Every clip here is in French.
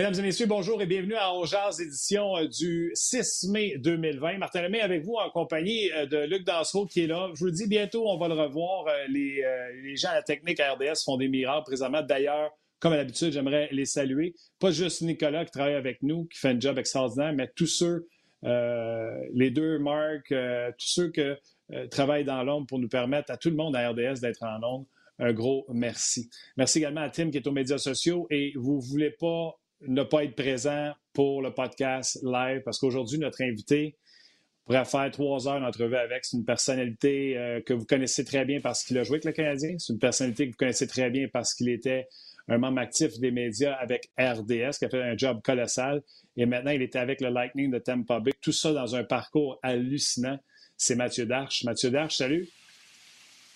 Mesdames et messieurs, bonjour et bienvenue à Ongears, édition euh, du 6 mai 2020. Martin Lemay avec vous en compagnie euh, de Luc Dansereau qui est là. Je vous le dis, bientôt, on va le revoir. Euh, les, gens à la technique à RDS font des miracles présentement. D'ailleurs, comme à l'habitude, j'aimerais les saluer. Pas juste Nicolas qui travaille avec nous, qui fait un job extraordinaire, mais tous ceux, les deux, Marc, tous ceux qui travaillent dans l'ombre pour nous permettre à tout le monde à RDS d'être en ombre. Un gros merci. Merci également à Tim qui est aux médias sociaux et vous ne voulez pas ne pas être présent pour le podcast live parce qu'aujourd'hui, notre invité pourrait faire trois heures d'entrevue avec. C'est une personnalité euh, que vous connaissez très bien parce qu'il a joué avec le Canadien. C'est une personnalité que vous connaissez très bien parce qu'il était un membre actif des médias avec RDS, qui a fait un job colossal. Et maintenant, il était avec le Lightning de Tampa Bay. Tout ça dans un parcours hallucinant. C'est Mathieu Darche. Mathieu Darche, salut.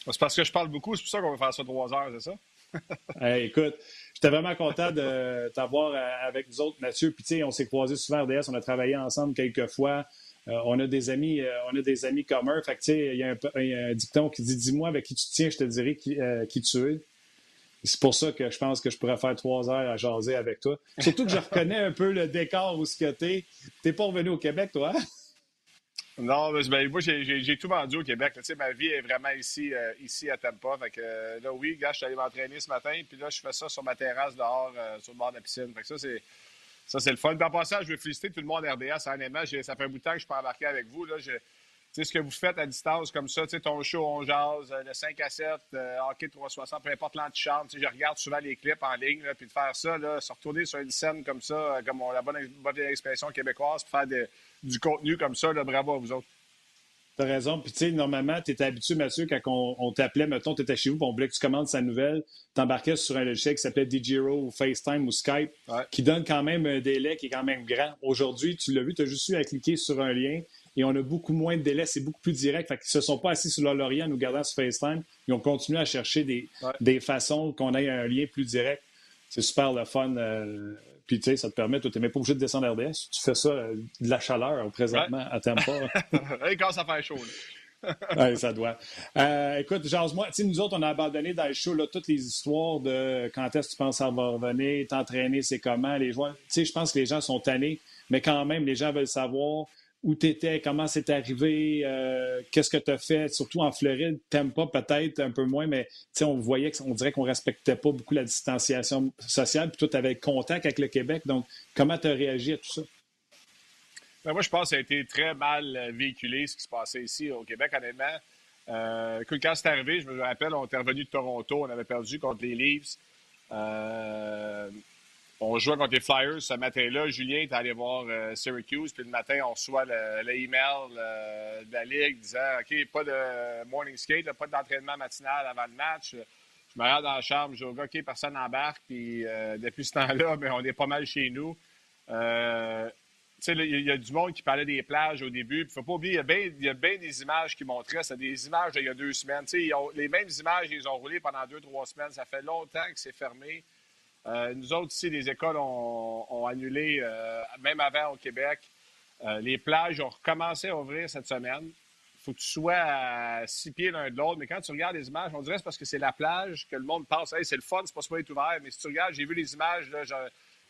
C'est parce que je parle beaucoup, c'est pour ça qu'on va faire ça trois heures, c'est ça? écoute, J'étais vraiment content de t'avoir euh, avec nous autres, Mathieu. Puis, tu sais, on s'est croisés souvent RDS, on a travaillé ensemble quelques fois. Euh, on a des amis, euh, on a des amis communs. Fait que, tu sais, il y, a un dicton qui dit Dis-moi avec qui tu tiens, je te dirai qui, qui tu es. C'est pour ça que je pense que je pourrais faire trois heures à jaser avec toi. Surtout que je reconnais un peu le décor où ce que t'es. T'es pas revenu au Québec, toi? Non, ben, moi, j'ai tout vendu au Québec. Tu sais, ma vie est vraiment ici, euh, ici à Tampa. Fait que, euh, là, oui, gars, je suis allé m'entraîner ce matin, puis là, je fais ça sur ma terrasse dehors, euh, sur le bord de la piscine. Fait que ça, c'est. Ça, c'est le fun. Puis en passant, je veux féliciter tout le monde RDS. Honnêtement, ça fait un bout de temps que je peux embarquer avec vous. Là, ce que vous faites à distance comme ça, ton show, on jase, le 5 à 7, hockey 360, peu importe l'antichambre. Je regarde souvent les clips en ligne, puis de faire ça, là, se retourner sur une scène comme ça, comme on, la bonne, bonne expression québécoise, puis faire de, du contenu comme ça. Là, bravo à vous autres. T'as raison. Puis, tu sais, normalement, tu étais habitué, Mathieu, quand on, t'appelait, mettons, tu étais chez vous, puis on voulait que tu commandes sa nouvelle, t'embarquais sur un logiciel qui s'appelait DJRO ou FaceTime ou Skype, qui donne quand même un délai qui est quand même grand. Aujourd'hui, tu l'as vu, tu as juste eu à cliquer sur un lien et on a beaucoup moins de délai, c'est beaucoup plus direct. Fait qu'ils se sont pas assis sur leur laurier en nous gardant sur FaceTime. Ils ont continué à chercher des, des façons qu'on ait un lien plus direct. C'est super le fun. Euh, puis, tu sais, ça te permet, tu n'es même pas obligé de descendre RDS. Tu fais ça, euh, de la chaleur présentement à Tampa. Il commence à faire chaud. oui, ça doit. Euh, écoute, genre, moi, nous autres, on a abandonné dans le show là, toutes les histoires de quand est-ce que tu penses ça va revenir, t'entraîner, c'est comment, les joueurs. Tu sais, je pense que les gens sont tannés, mais quand même, les gens veulent savoir où tu étais, comment c'est arrivé, euh, qu'est-ce que tu as fait, surtout en Floride, t'aimes pas peut-être un peu moins, mais on voyait qu'on dirait qu'on respectait pas beaucoup la distanciation sociale, puis toi, tu avais contact avec le Québec, donc comment tu as réagi à tout ça? Ben, moi, je pense que ça a été très mal euh, véhiculé, ce qui se passait ici au Québec, honnêtement. Euh, quand c'est arrivé, je me rappelle, on était revenu de Toronto, on avait perdu contre les Leafs. Euh, on jouait contre les Flyers ce matin-là. Julien est allé voir euh, Syracuse. Puis le matin, on reçoit l'email le, de la Ligue disant OK, pas de morning skate, pas d'entraînement matinal avant le match. Je me rends dans la chambre, je dis OK, personne n'embarque. Puis euh, depuis ce temps-là, ben, on est pas mal chez nous. Euh, il y, a du monde qui parlait des plages au début. Il ne faut pas oublier, il y a bien des images qui montraient. C'est des images d'il y a deux semaines. les mêmes images, ils ont roulé pendant deux, trois semaines. Ça fait longtemps que c'est fermé. Euh, nous autres, ici, les écoles ont, annulé, euh, même avant au Québec. Euh, les plages ont recommencé à ouvrir cette semaine. Il faut que tu sois à six pieds l'un de l'autre. Mais quand tu regardes les images, on dirait que c'est parce que c'est la plage que le monde pense hey, c'est le fun, c'est pas supposé être ouvert. Mais si tu regardes, j'ai vu les images,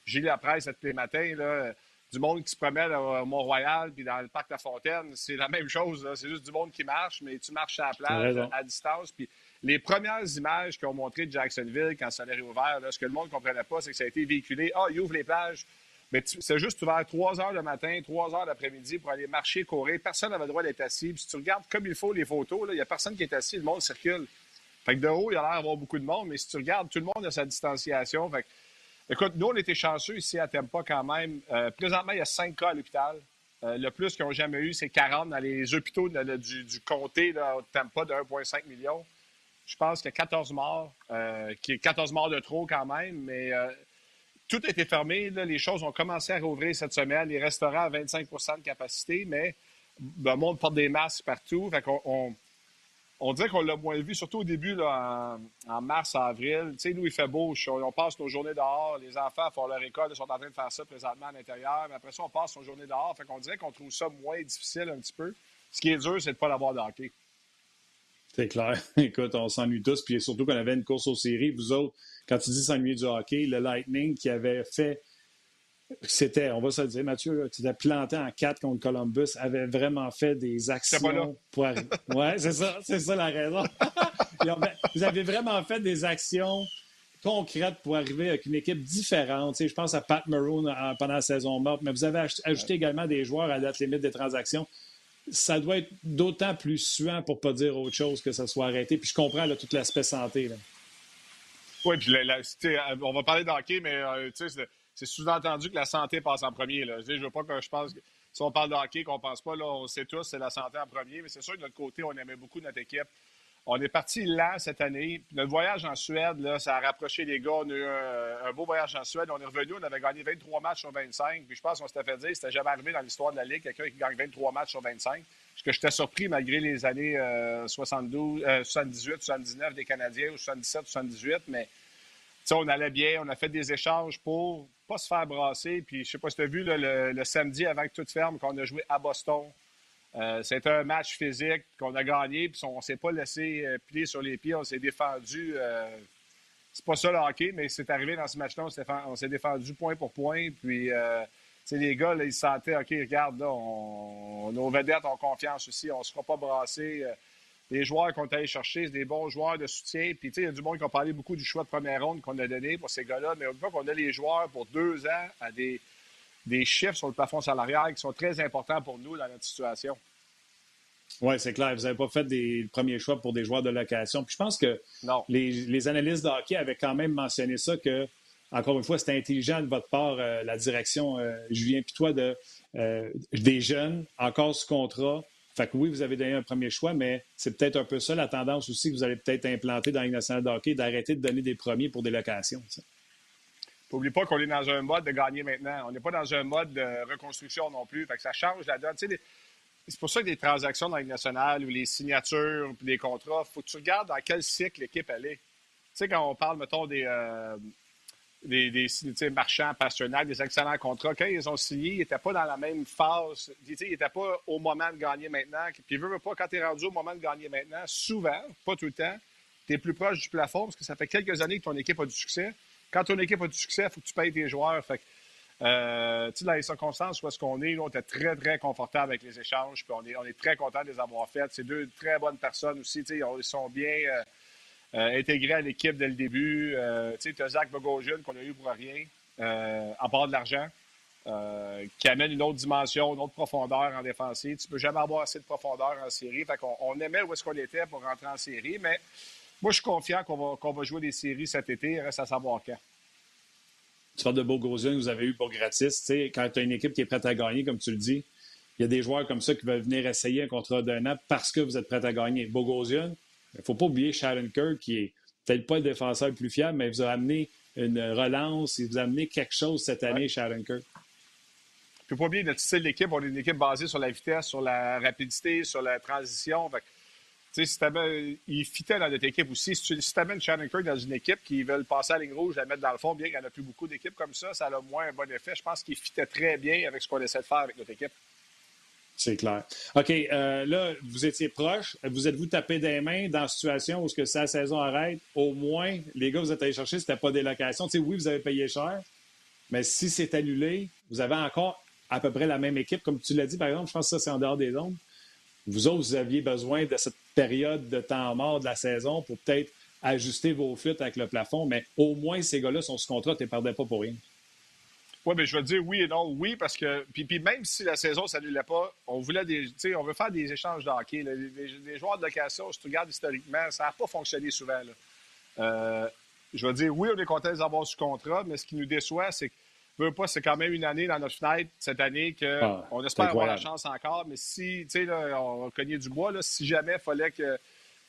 j'ai lu la presse tous les matins, là, du monde qui se promène au Mont-Royal puis dans le parc La Fontaine. C'est la même chose. C'est juste du monde qui marche, mais tu marches à la plage à distance. Puis les premières images qu'ils ont montrées de Jacksonville quand ça allait réouvert, ce que le monde ne comprenait pas, c'est que ça a été véhiculé. Ah, ils ouvrent les plages. Mais c'est juste ouvert 3 heures le matin, 3 heures l'après-midi pour aller marcher, courir. Personne n'avait le droit d'être assis. Puis si tu regardes comme il faut les photos, il n'y a personne qui est assis, le monde circule. Fait que de haut, il y a l'air d'avoir beaucoup de monde, mais si tu regardes, tout le monde a sa distanciation. Fait écoute, nous, on était chanceux ici à Tampa quand même. Euh, présentement, il y a 5 cas à l'hôpital. Euh, le plus qu'ils n'ont jamais eu, c'est 40 dans les hôpitaux du, comté de Tampa de 1,5 million. Je pense qu'il y a 14 morts, euh, qui est 14 morts de trop quand même, mais euh, tout a été fermé. les choses ont commencé à rouvrir cette semaine. Les restaurants à 25% de capacité, mais le monde porte des masques partout. On, dirait qu'on l'a moins vu, surtout au début, en, mars, avril. Tu sais, nous, il fait beau. On passe nos journées dehors. Les enfants font leur école. Ils sont en train de faire ça présentement à l'intérieur. Mais après ça, on passe nos journées dehors. Fait qu'on dirait qu'on trouve ça moins difficile un petit peu. Ce qui est dur, c'est de ne pas l'avoir de. C'est clair. Écoute, on s'ennuie tous. Puis surtout qu'on avait une course aux séries. Vous autres, quand tu dis s'ennuyer du hockey, le Lightning qui avait fait c'était, on va se le dire, Mathieu, tu t'es planté en quatre contre Columbus, avait vraiment fait des actions pour Oui, c'est ça, c'est ça la raison. Vous avez vraiment fait des actions concrètes pour arriver avec une équipe différente. je pense à Pat Maroon pendant la saison morte, mais vous avez ajouté également des joueurs à la date limite des transactions. Ça doit être d'autant plus suant pour pas dire autre chose que ça soit arrêté. Puis je comprends tout l'aspect santé. Oui, puis on va parler d'hockey, mais euh, c'est sous-entendu que la santé passe en premier. Là. Je veux pas que je pense que si on parle de hockey, qu'on pense pas, là, on sait tous, c'est la santé en premier. Mais c'est sûr que de notre côté, on aimait beaucoup notre équipe. On est parti là cette année. Notre voyage en Suède, ça a rapproché les gars. On a eu un, beau voyage en Suède. On est revenu, on avait gagné 23 matchs sur 25. Puis je pense qu'on s'était fait dire c'était jamais arrivé dans l'histoire de la Ligue, quelqu'un qui gagne 23 matchs sur 25. Ce que j'étais surpris malgré les années 72, 78, 79 des Canadiens ou 77, 78. Mais on allait bien. On a fait des échanges pour pas se faire brasser. Puis je sais pas si tu as vu le, samedi avant que tout ferme, qu'on a joué à Boston. Euh, c'était un match physique qu'on a gagné, puis on ne s'est pas laissé euh, plier sur les pieds, on s'est défendu. Euh, c'est pas ça le hockey, mais c'est arrivé dans ce match-là, on s'est défendu point pour point. Puis, les gars, là, ils sentaient, OK, regarde, là, nos vedettes ont confiance aussi, on ne se fera pas brasser. les joueurs qu'on est allé chercher, c'est des bons joueurs de soutien. Puis, il y a du monde qui a parlé beaucoup du choix de première ronde qu'on a donné pour ces gars-là. Mais une fois qu'on a les joueurs pour deux ans à des des chiffres sur le plafond salarial qui sont très importants pour nous dans notre situation. Oui, c'est clair. Vous n'avez pas fait des premiers choix pour des joueurs de location. Puis je pense que Les, analystes de hockey avaient quand même mentionné ça, que, encore une fois, c'était intelligent de votre part, euh, la direction, euh, Julien, puis toi, de, euh, des jeunes, encore sous contrat. Fait que oui, vous avez donné un premier choix, mais c'est peut-être un peu ça la tendance aussi que vous allez peut-être implanter dans les nationale de hockey, d'arrêter de donner des premiers pour des locations. N'oublie pas qu'on est dans un mode de gagner maintenant. On n'est pas dans un mode de reconstruction non plus. Ça change la donne. c'est pour ça que des transactions dans la nationale ou les signatures ou des contrats, faut que tu regardes dans quel cycle l'équipe elle est. Tu sais, quand on parle, mettons, des, euh, des, marchands passionnels, des excellents contrats, quand ils ont signé, ils n'étaient pas dans la même phase. Ils n'étaient pas au moment de gagner maintenant. Puis, veux, veux pas, quand tu es rendu au moment de gagner maintenant, souvent, pas tout le temps, tu es plus proche du plafond parce que ça fait quelques années que ton équipe a du succès quand ton équipe a du succès, il faut que tu payes tes joueurs. Euh, dans les circonstances où est-ce qu'on est, on était très, très confortable avec les échanges, puis on est, très content de les avoir faits. C'est deux très bonnes personnes aussi. Ils sont bien euh, euh, intégrés à l'équipe dès le début. tu as Zach Bogosian qu'on a eu pour rien, à part de l'argent. qui amène une autre dimension, une autre profondeur en défensive. Tu peux jamais avoir assez de profondeur en série. Fait qu'on, on aimait où est-ce qu'on était pour rentrer en série, mais moi, je suis confiant qu'on va, va jouer des séries cet été. Il reste à savoir quand. Tu parles de Bogosian que vous avez eu pour gratis. quand tu as une équipe qui est prête à gagner, comme tu le dis, il y a des joueurs comme ça qui veulent venir essayer un contrat d'un an parce que vous êtes prêt à gagner. Bogosian, il ne faut pas oublier Sharon Kerr, qui est peut-être pas le défenseur le plus fiable, mais il vous a amené une relance, il vous a amené quelque chose cette année, Sharon Kerr. Il ne faut pas oublier notre style d'équipe. On est une équipe basée sur la vitesse, sur la rapidité, sur la transition si il fitait dans notre équipe aussi. Si tu amènes Shannon Kirk dans une équipe qui veut passer à la ligne rouge, la mettre dans le fond, bien qu'il n'y en a plus beaucoup d'équipes comme ça, ça a moins un bon effet. Je pense qu'il fitait très bien avec ce qu'on essaie de faire avec notre équipe. C'est clair. OK, euh, là, vous étiez proche. Vous êtes-vous tapé des mains dans la situation où que sa saison arrête? Au moins, les gars, vous êtes allés chercher, c'était pas des locations. oui, vous avez payé cher, mais si c'est annulé, vous avez encore à peu près la même équipe. Comme tu l'as dit, par exemple, je pense que ça, c'est en dehors des zones vous autres, vous aviez besoin de cette période de temps mort de la saison pour peut-être ajuster vos fuites avec le plafond, mais au moins ces gars-là sont sous contrat, tu ne perdais pas pour rien. Oui, mais je vais dire oui et non. Oui, parce que. Puis, même si la saison ne s'annulait pas, on voulait des. on veut faire des échanges de hockey. Les, joueurs de location, si tu regardes historiquement, ça n'a pas fonctionné souvent. Euh, je vais dire oui, on est content de les avoir sous contrat, mais ce qui nous déçoit, c'est que veux pas, c'est quand même une année dans notre fenêtre cette année qu'on ah, espère avoir la chance encore. Mais si, tu sais, on cognait du bois, là, si jamais il fallait que,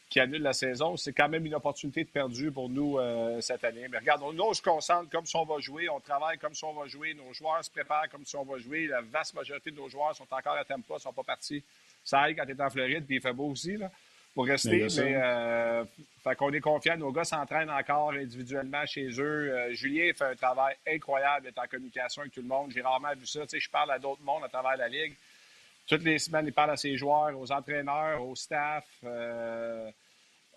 qu'il annule la saison, c'est quand même une opportunité de perdu pour nous euh, cette année. Mais regarde, nous, on se concentre comme si on va jouer, on travaille comme si on va jouer, nos joueurs se préparent comme si on va jouer. La vaste majorité de nos joueurs sont encore à Tampa, ne sont pas partis. Ça aille quand tu es en Floride, puis il fait beau aussi. Là pour rester. Mais, euh, fait qu'on est confiant. Nos gars s'entraînent encore individuellement chez eux. Euh, Julien fait un travail incroyable d'être en communication avec tout le monde. J'ai rarement vu ça. Tu sais, je parle à d'autres mondes à travers la Ligue. Toutes les semaines, il parle à ses joueurs, aux entraîneurs, au staff. Euh,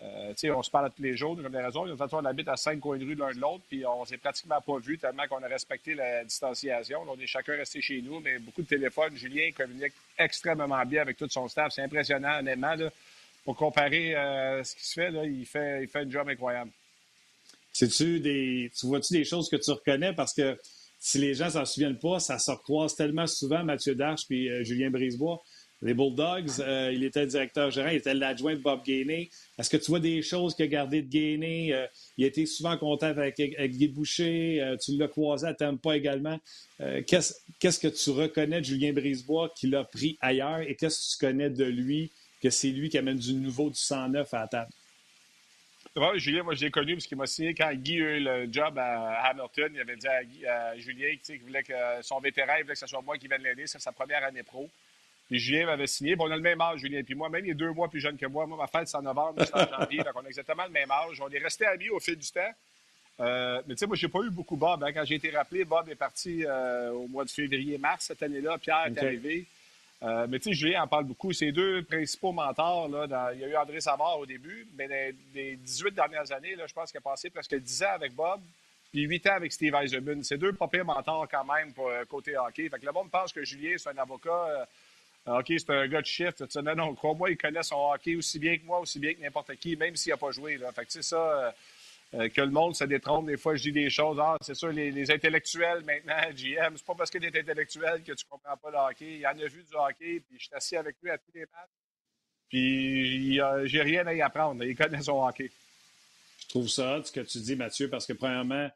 Euh, on se parle tous les jours, comme des raisons. De toute façon, on habite à cinq coins de rue l'un de l'autre, puis on s'est pratiquement pas vu tellement qu'on a respecté la distanciation. on est chacun resté chez nous, mais beaucoup de téléphones. Julien communique extrêmement bien avec tout son staff. C'est impressionnant, honnêtement. Pour comparer euh, ce qui se fait, il fait, un job incroyable. tu vois-tu des choses que tu reconnais? Parce que si les gens s'en souviennent pas, ça se recroise tellement souvent Mathieu Darche puis euh, Julien Brisebois. Les Bulldogs, euh, il était directeur gérant, il était l'adjoint de Bob Gainey. Est-ce que tu vois des choses qu'il a gardées de Gainey? Euh, il été souvent en contact avec, Guy Boucher. tu l'as croisé à Tampa également. qu'est-ce, que tu reconnais de Julien Brisebois qu'il a pris ailleurs et qu'est-ce que tu connais de lui, que c'est lui qui amène du nouveau, du 109 à la table? Julien, moi, je l'ai connu parce qu'il m'a signé quand Guy a eu le job à Hamilton. Il avait dit à, Julien qu'il voulait que son vétéran, il voulait que ce soit moi qui vienne l'aider. C'est sa première année pro. Puis Julien m'avait signé. Bon, on a le même âge, Julien. Puis moi, même il est deux mois plus jeune que moi. Moi, ma fête, c'est en novembre, c'est en janvier. donc, on a exactement le même âge. On est resté amis au fil du temps. Euh, mais tu sais, moi, j'ai pas eu beaucoup Bob. Hein. Quand j'ai été rappelé, Bob est parti euh, au mois de février-mars cette année-là. Pierre est arrivé. Euh, mais tu sais, Julien en parle beaucoup. Ses deux principaux mentors, là, il y a eu André Savard au début, mais dans les 18 dernières années, là, je pense qu'il a passé presque 10 ans avec Bob, puis 8 ans avec Steve Eisenman. C'est deux papiers mentors quand même pour euh, côté hockey. Fait que le monde pense que Julien, c'est un avocat. Euh, c'est un gars de shift. Non, non, crois-moi, il connaît son hockey aussi bien que moi, aussi bien que n'importe qui, même s'il n'a pas joué. Fait que ça. Euh, que le monde se détrompe. Des fois, je dis des choses. Ah, c'est sûr, les, intellectuels maintenant, GM, c'est pas parce que tu es intellectuel que tu comprends pas le hockey. Il en a vu du hockey, puis je suis assis avec lui à tous les matchs. Puis j'ai rien à y apprendre. Il connaît son hockey. Je trouve ça ce que tu dis, Mathieu, parce que premièrement,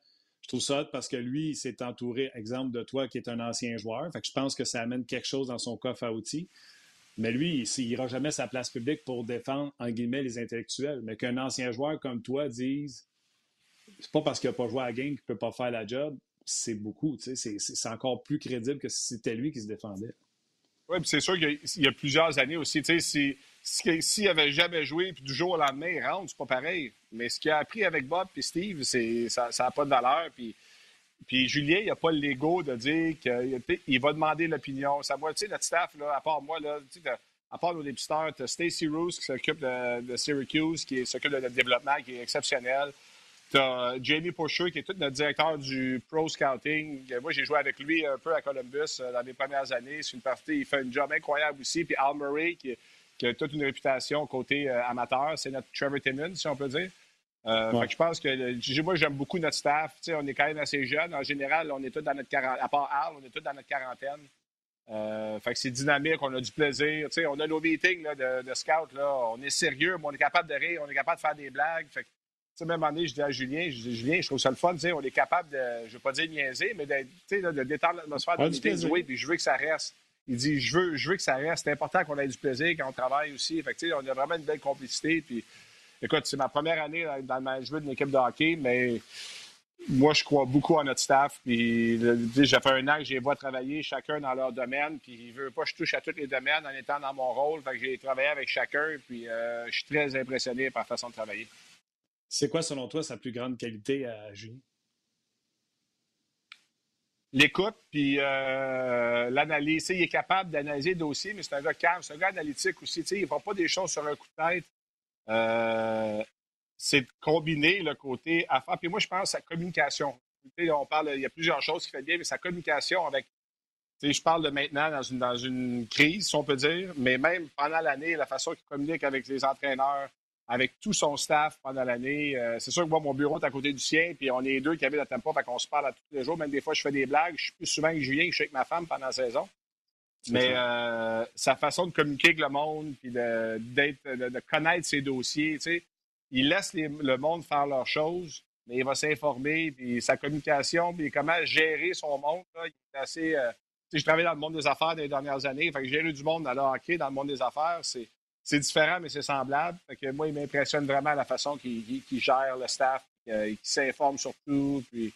je trouve ça parce que lui, il s'est entouré, exemple de toi, qui est un ancien joueur. Fait que je pense que ça amène quelque chose dans son coffre à outils. Mais lui, il n'ira jamais sa place publique pour défendre, en guillemets, les intellectuels. Mais qu'un ancien joueur comme toi dise c'est pas parce qu'il n'a pas joué à la game qu'il ne peut pas faire la job. C'est beaucoup. C'est encore plus crédible que si c'était lui qui se défendait. Oui, puis c'est sûr qu'il y, a plusieurs années aussi. S'il si, n'avait jamais joué, puis du jour au lendemain, il rentre, c'est pas pareil. Mais ce qu'il a appris avec Bob et Steve, ça n'a pas de valeur. Puis, puis Julien, il n'a pas l'ego de dire qu'il va demander l'opinion. Ça va, tu sais, notre staff, là, à part moi, là, à part nos dépisteurs, tu as Stacey Roos qui s'occupe de, de, Syracuse, qui s'occupe de notre développement, qui est exceptionnel. Tu as Jamie Pusher, qui est tout notre directeur du Pro Scouting. Moi, j'ai joué avec lui un peu à Columbus euh, dans les premières années. C'est une partie, il fait un job incroyable aussi. Puis Al Murray, qui, a toute une réputation côté euh, amateur. C'est notre Trevor Timmons, si on peut dire. Euh, je pense que moi, j'aime beaucoup notre staff. on est quand même assez jeunes. En général, on est tous dans notre quarantaine. À part Al, on est tous dans notre quarantaine. fait que c'est dynamique, on a du plaisir. on a nos meetings de, de scout. Là, on est sérieux, mais on est capable de rire, on est capable de faire des blagues. Fait sais, même année, je dis à Julien, je dis, Julien, je trouve ça le fun, on est capable de, je ne veux pas dire niaiser, mais de, de détendre l'atmosphère de meeting, oui, puis je veux que ça reste. Il dit, je veux, je veux que ça reste. C'est important qu'on ait du plaisir quand on travaille aussi. Fait que, on a vraiment une belle complicité. Puis, écoute, c'est ma première année dans le management d'une équipe de hockey, mais moi, je crois beaucoup à notre staff. Puis, j'ai fait un an que j'ai vois travailler chacun dans leur domaine. Puis, il veut pas que je touche à tous les domaines en étant dans mon rôle. Fait que j'ai travaillé avec chacun. Puis, euh, je suis très impressionné par la façon de travailler. C'est quoi, selon toi, sa plus grande qualité à Julien? L'écoute, puis euh, l'analyse. Il est capable d'analyser le dossier, mais c'est un gars calme, analytique aussi. il ne voit pas des choses sur un coup de tête. Euh, c'est de combiner le côté affaire. Puis moi, je pense à sa communication. On parle, il y a plusieurs choses qui fait bien, mais sa communication avec. Je parle de maintenant dans une, dans une crise, si on peut dire, mais même pendant l'année, la façon qu'il communique avec les entraîneurs, avec tout son staff pendant l'année. Euh, c'est sûr que moi, mon bureau est à côté du sien, puis on est deux qui habitent à Tampa, fait qu'on se parle à tous les jours. Même des fois, je fais des blagues. Je suis plus souvent avec Julien que je suis avec ma femme pendant la saison. Mais euh, sa façon de communiquer avec le monde, puis de, de, connaître ses dossiers, tu sais, il laisse le monde faire leurs choses, mais il va s'informer, puis sa communication, puis comment gérer son monde, il est assez... Euh, sais, je travaille dans le monde des affaires des dernières années, fait que gérer du monde dans le hockey, dans le monde des affaires, c'est c'est différent, mais c'est semblable. moi, il m'impressionne vraiment la façon qu'il gère le staff, qu'il s'informe sur tout. Puis,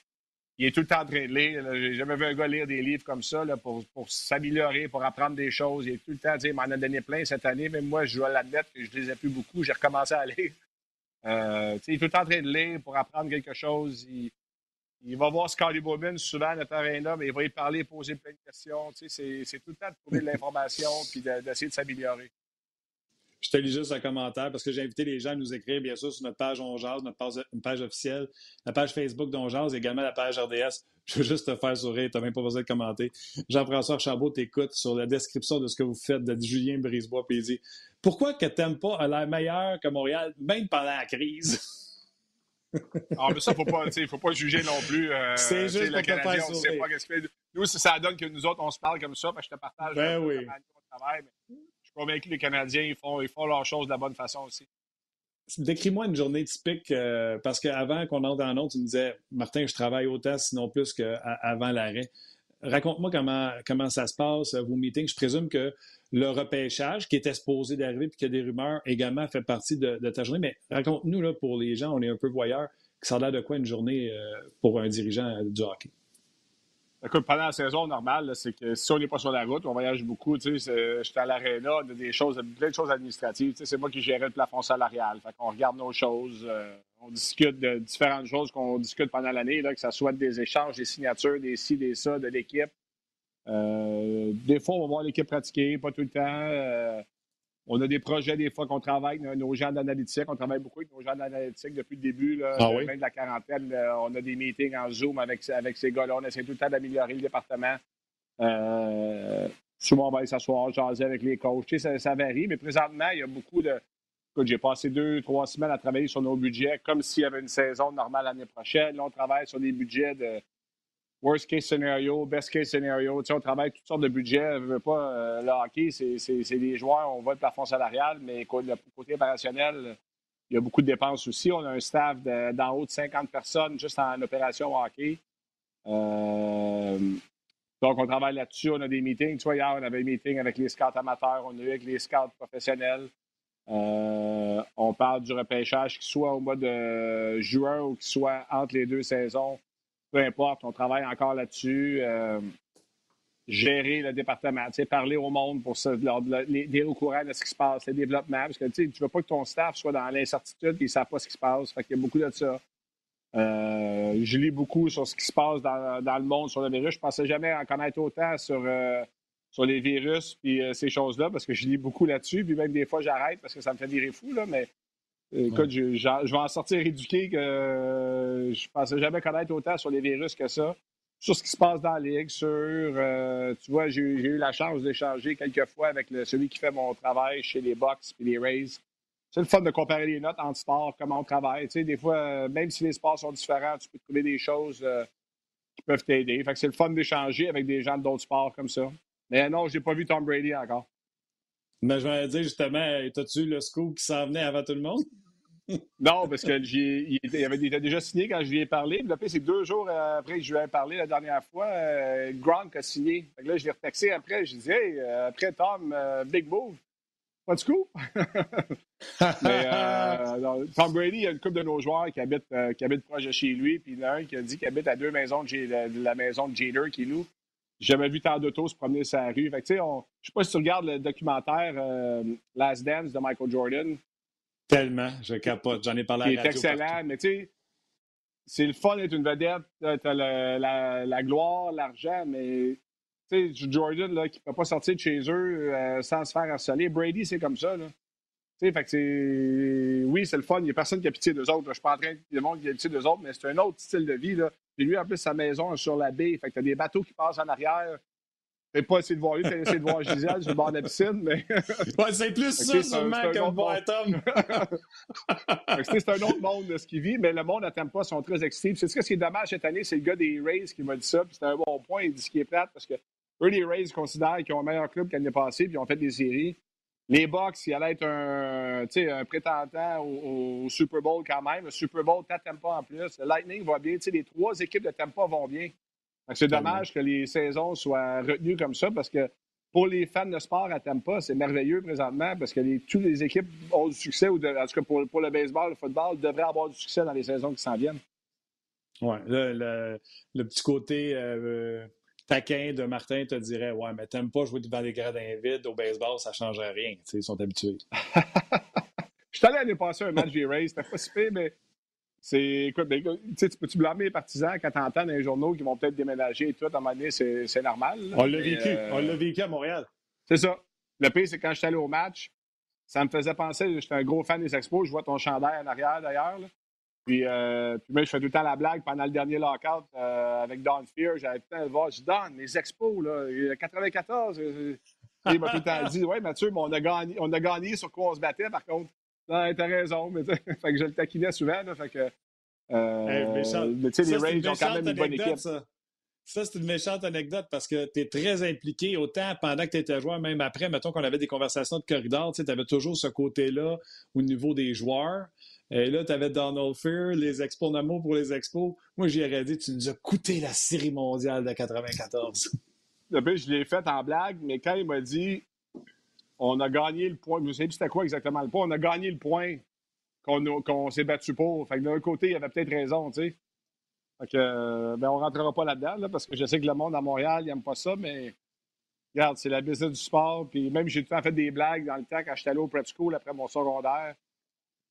il est tout le temps en train de lire. J'ai jamais vu un gars lire des livres comme ça pour, s'améliorer, pour apprendre des choses. Il est tout le temps, il m'en a donné plein cette année. Même moi, je dois l'admettre que je ne lisais plus beaucoup. J'ai recommencé à lire. Euh, il est tout le temps en train de lire pour apprendre quelque chose. Il, va voir Scotty Bowman souvent à notre arena, mais il va y parler, poser plein de questions. C'est tout le temps de trouver de l'information puis d'essayer de s'améliorer. Je te lis juste un commentaire parce que j'ai invité les gens à nous écrire, bien sûr, sur notre page On notre page, une page officielle, la page Facebook d'On et également la page RDS. Je veux juste te faire sourire, tu n'as même pas besoin de commenter. Jean-François Chabot t'écoute sur la description de ce que vous faites de Julien Brisebois, puis il dit Pourquoi que Tempa a l'air meilleur que Montréal, même pendant la crise ah, mais ça, il ne faut pas juger non plus. Euh, c'est juste pour te faire sourire. Nous, ça donne que nous autres, on se parle comme ça, je te partage ben oui. travail. Mais convaincu que les Canadiens, ils font, ils font leurs choses de la bonne façon aussi. Décris-moi une journée typique, euh, parce qu'avant qu'on entre dans l'autre, tu me disais, Martin, je travaille autant, sinon plus qu'avant l'arrêt. Raconte-moi comment, comment ça se passe, vos meetings. Je présume que le repêchage qui était supposé d'arriver puis qu'il y a des rumeurs également fait partie de, ta journée. Mais raconte-nous, pour les gens, on est un peu voyeurs, que ça a l'air de quoi une journée euh, pour un dirigeant du hockey? Écoute, pendant la saison normale, c'est que si on n'est pas sur la route, on voyage beaucoup. J'étais à l'aréna, on a des choses, plein de choses administratives. C'est moi qui gérais le plafond salarial. Fait qu'on regarde nos choses, euh, on discute de différentes choses qu'on discute pendant l'année, que ce soit des échanges, des signatures, des ci, des ça, de l'équipe. Euh, des fois, on va voir l'équipe pratiquer, pas tout le temps. Euh, on a des projets, des fois, qu'on travaille avec nos gens d'analytique. On travaille beaucoup avec nos gens d'analytique depuis le début, là, ah de la quarantaine. on a des meetings en Zoom avec, avec ces gars-là. On essaie tout le temps d'améliorer le département. Euh, souvent, on va aller s'asseoir, jaser avec les coachs. ça, ça, varie, mais présentement, il y a beaucoup de. J'ai passé deux, trois semaines à travailler sur nos budgets comme s'il y avait une saison normale l'année prochaine. Là, on travaille sur des budgets de worst case scenario, best case scenario. Tu sais, on travaille toutes sortes de budgets. Veut pas, euh, le hockey, c'est des joueurs, on voit le plafond salarial, mais le côté opérationnel, il y a beaucoup de dépenses aussi. On a un staff d'en haut de 50 personnes juste en opération hockey. Euh, donc, on travaille là-dessus. On a des meetings. Tu vois, hier, on avait des meetings avec les scouts amateurs, on a eu avec les scouts professionnels. Euh, on parle du repêchage, qui soit au mois de juin ou qui soit entre les deux saisons peu importe, on travaille encore là-dessus. Euh, gérer le département, parler au monde pour se, les, au courant de ce qui se passe, les développements, parce que tu ne veux pas que ton staff soit dans l'incertitude et ne savent pas ce qui se passe. Fait y a beaucoup de ça. Euh, je lis beaucoup sur ce qui se passe dans, le monde sur le virus. Je ne pensais jamais en connaître autant sur, euh, les virus et ces choses-là, parce que je lis beaucoup là-dessus. Puis même des fois, j'arrête parce que ça me fait virer fou. Là, mais Écoute, je, vais en sortir éduqué que euh, je ne pensais jamais connaître autant sur les virus que ça. Sur ce qui se passe dans la ligue, sur. Euh, tu vois, j'ai eu la chance d'échanger quelques fois avec celui qui fait mon travail chez les Bucks et les Rays. C'est le fun de comparer les notes entre sports, comment on travaille. Tu sais, des fois, euh, même si les sports sont différents, tu peux trouver des choses qui peuvent t'aider. Fait que c'est le fun d'échanger avec des gens d'autres sports comme ça. Mais non, j'ai pas vu Tom Brady encore. Mais je vais dire justement, as-tu le scoop qui s'en venait avant tout le monde? non, parce que il, avait, déjà signé quand je lui ai parlé. Puis c'est deux jours après que je lui ai parlé la dernière fois, euh, Gronk a signé. là, je l'ai retexté après. Je dis Hey, euh, après Tom, euh, big move. Pas de scoop? Mais Tom Brady, il y a une couple de nos joueurs qui habitent, qui proche de chez lui. Puis il y en a un qui a dit qu'il habite à deux maisons de, la maison de Jader qui loue. Jamais vu tant d'autos se promener sur la rue. Fait que, on, je sais pas si tu regardes le documentaire Last Dance de Michael Jordan. Tellement, je capote. J'en ai parlé à la radio. Excellent, mais tu sais, c'est le fun d'être une vedette. T'as la, la, gloire, l'argent, mais tu sais, Jordan, là, qui ne peut pas sortir de chez eux euh, sans se faire harceler. Brady, c'est comme ça, là. Tu sais, fait que c'est. Oui, c'est le fun. Il n'y a personne qui a pitié d'eux autres. Je ne suis pas en train de dire monde qui a pitié d'eux autres, mais c'est un autre style de vie, là. Et lui, en plus, sa maison est sur la baie. Fait que t'as des bateaux qui passent en arrière. J'ai pas essayé de voir lui, j'ai essayé de voir Gisèle sur le bord de la piscine, mais. ouais, c'est plus ça, sûrement, que de voir Tom. c'est un autre monde de ce qu'il vit, mais le monde n'attend pas, ils sont très excités. C'est ce qui est dommage cette année, c'est le gars des Rays qui m'a dit ça, puis c'était un bon point. Il dit ce qui est plate parce que eux, les Rays considèrent qu'ils ont un meilleur club qu'année passée, puis ils ont fait des séries. Les Bucks, il allait être un, un prétendant au, Super Bowl quand même. Le Super Bowl, t'attends pas en plus. Le Lightning va bien. les trois équipes de Tampa vont bien. C'est dommage que les saisons soient retenues comme ça parce que pour les fans de sport à Tampa, c'est merveilleux présentement parce que les, toutes les équipes ont du succès, ou en tout cas pour, le baseball, le football, devraient avoir du succès dans les saisons qui s'en viennent. Oui, le, petit côté euh, taquin de Martin te dirait Ouais, mais t'aimes pas jouer devant des gradins vides au baseball, ça ne changerait rien. ils sont habitués. Je suis allé l'année passée un match des Rays, c'était pas si mais c'est, écoute, ben, tu peux-tu blâmer les partisans quand tu entends dans les journaux qu'ils vont peut-être déménager et tout, à un moment donné, c'est, normal. On l'a vécu. Euh, on l'a vécu à Montréal. C'est ça. Le pire, c'est quand je suis allé au match, ça me faisait penser, j'étais un gros fan des expos, je vois ton chandail en arrière d'ailleurs. Puis, euh, puis moi, je fais tout le temps la blague pendant le dernier lockout euh, avec Don Fear. J'avais tout le temps le voir. Je dis, Don, les expos, là, 94. il m'a tout le temps dit, ouais, Mathieu, mais on, a gagné, on a gagné sur quoi on se battait, par contre. Là, t'as raison. Mais, fait que je le taquinais souvent. Là, fait que, euh, hey, ça, les Rays ont quand même une bonne équipe. Ça. Ça, c'est une méchante anecdote parce que tu es très impliqué, autant pendant que tu étais joueur, même après, mettons qu'on avait des conversations de corridor, tu avais toujours ce côté-là au niveau des joueurs. Et là, tu avais Donald Fear, les expos Namo pour les expos. Moi, j'y aurais dit, tu nous as coûté la série mondiale de 94. Depuis, je l'ai fait en blague, mais quand il m'a dit, on a gagné le point, je sais plus c'était quoi exactement le point, on a gagné le point qu'on s'est battu pour. Fait que d'un côté, il avait peut-être raison, tu sais. Fait que, euh, ben, on rentrera pas là-dedans, parce que je sais que le monde à Montréal, il n'aime pas ça, mais regarde, c'est la business du sport. Puis même, j'ai tout le fait des blagues dans le temps quand j'étais allé au prep school après mon secondaire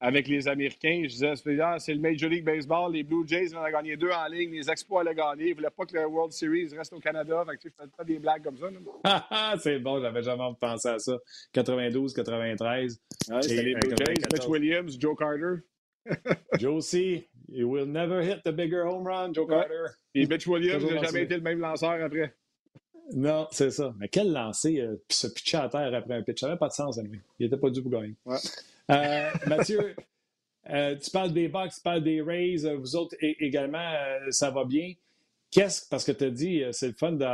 avec les Américains. Je disais, c'est le Major League Baseball, les Blue Jays en ont gagné deux en ligne, les Expos allaient gagner. Ils ne voulaient pas que le World Series reste au Canada. Fait que, tu sais, je pas des blagues comme ça. c'est bon, j'avais jamais pensé à ça. 92, 93. Ouais, c'était les Blue Jays, Mitch Williams, Joe Carter. Joe C. You will never hit the bigger home run, Joe Carter. Et Mitch Williams n'a jamais été le même lanceur après. Non, c'est ça. Mais quel lancer, euh, se pitcher à terre après un pitch. Ça n'avait pas de sens, lui. Il n'était pas dû pour gagner. Ouais. Euh, Mathieu, euh, tu parles des Bucks, tu parles des Rays. Vous autres également, ça va bien. Qu'est-ce parce que tu as dit, c'est le fun de.